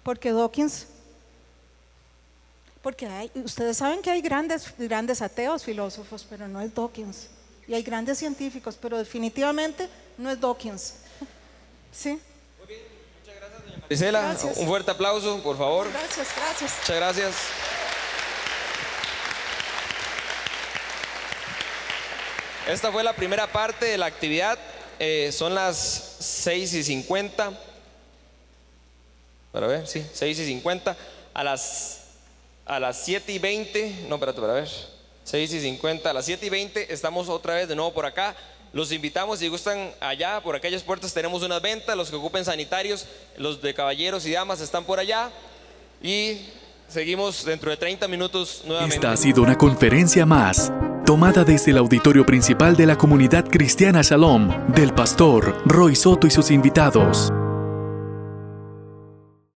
Porque Dawkins, porque hay, ustedes saben que hay grandes, grandes ateos filósofos, pero no es Dawkins. Y hay grandes científicos, pero definitivamente no es Dawkins. ¿Sí? Marisela, Gracias. un fuerte aplauso, por favor. Gracias, gracias. Muchas gracias. Esta fue la primera parte de la actividad. Eh, son las 6 y 50. Para ver, sí, 6 y 50. A las, a las 7 y 20. No, espérate, para ver. 6 y 50. A las 7 y 20 estamos otra vez de nuevo por acá. Los invitamos, si gustan allá, por aquellas puertas tenemos unas ventas. Los que ocupen sanitarios, los de caballeros y damas están por allá. Y seguimos dentro de 30 minutos nuevamente. Esta ha sido una conferencia más, tomada desde el auditorio principal de la comunidad cristiana Shalom, del pastor Roy Soto y sus invitados.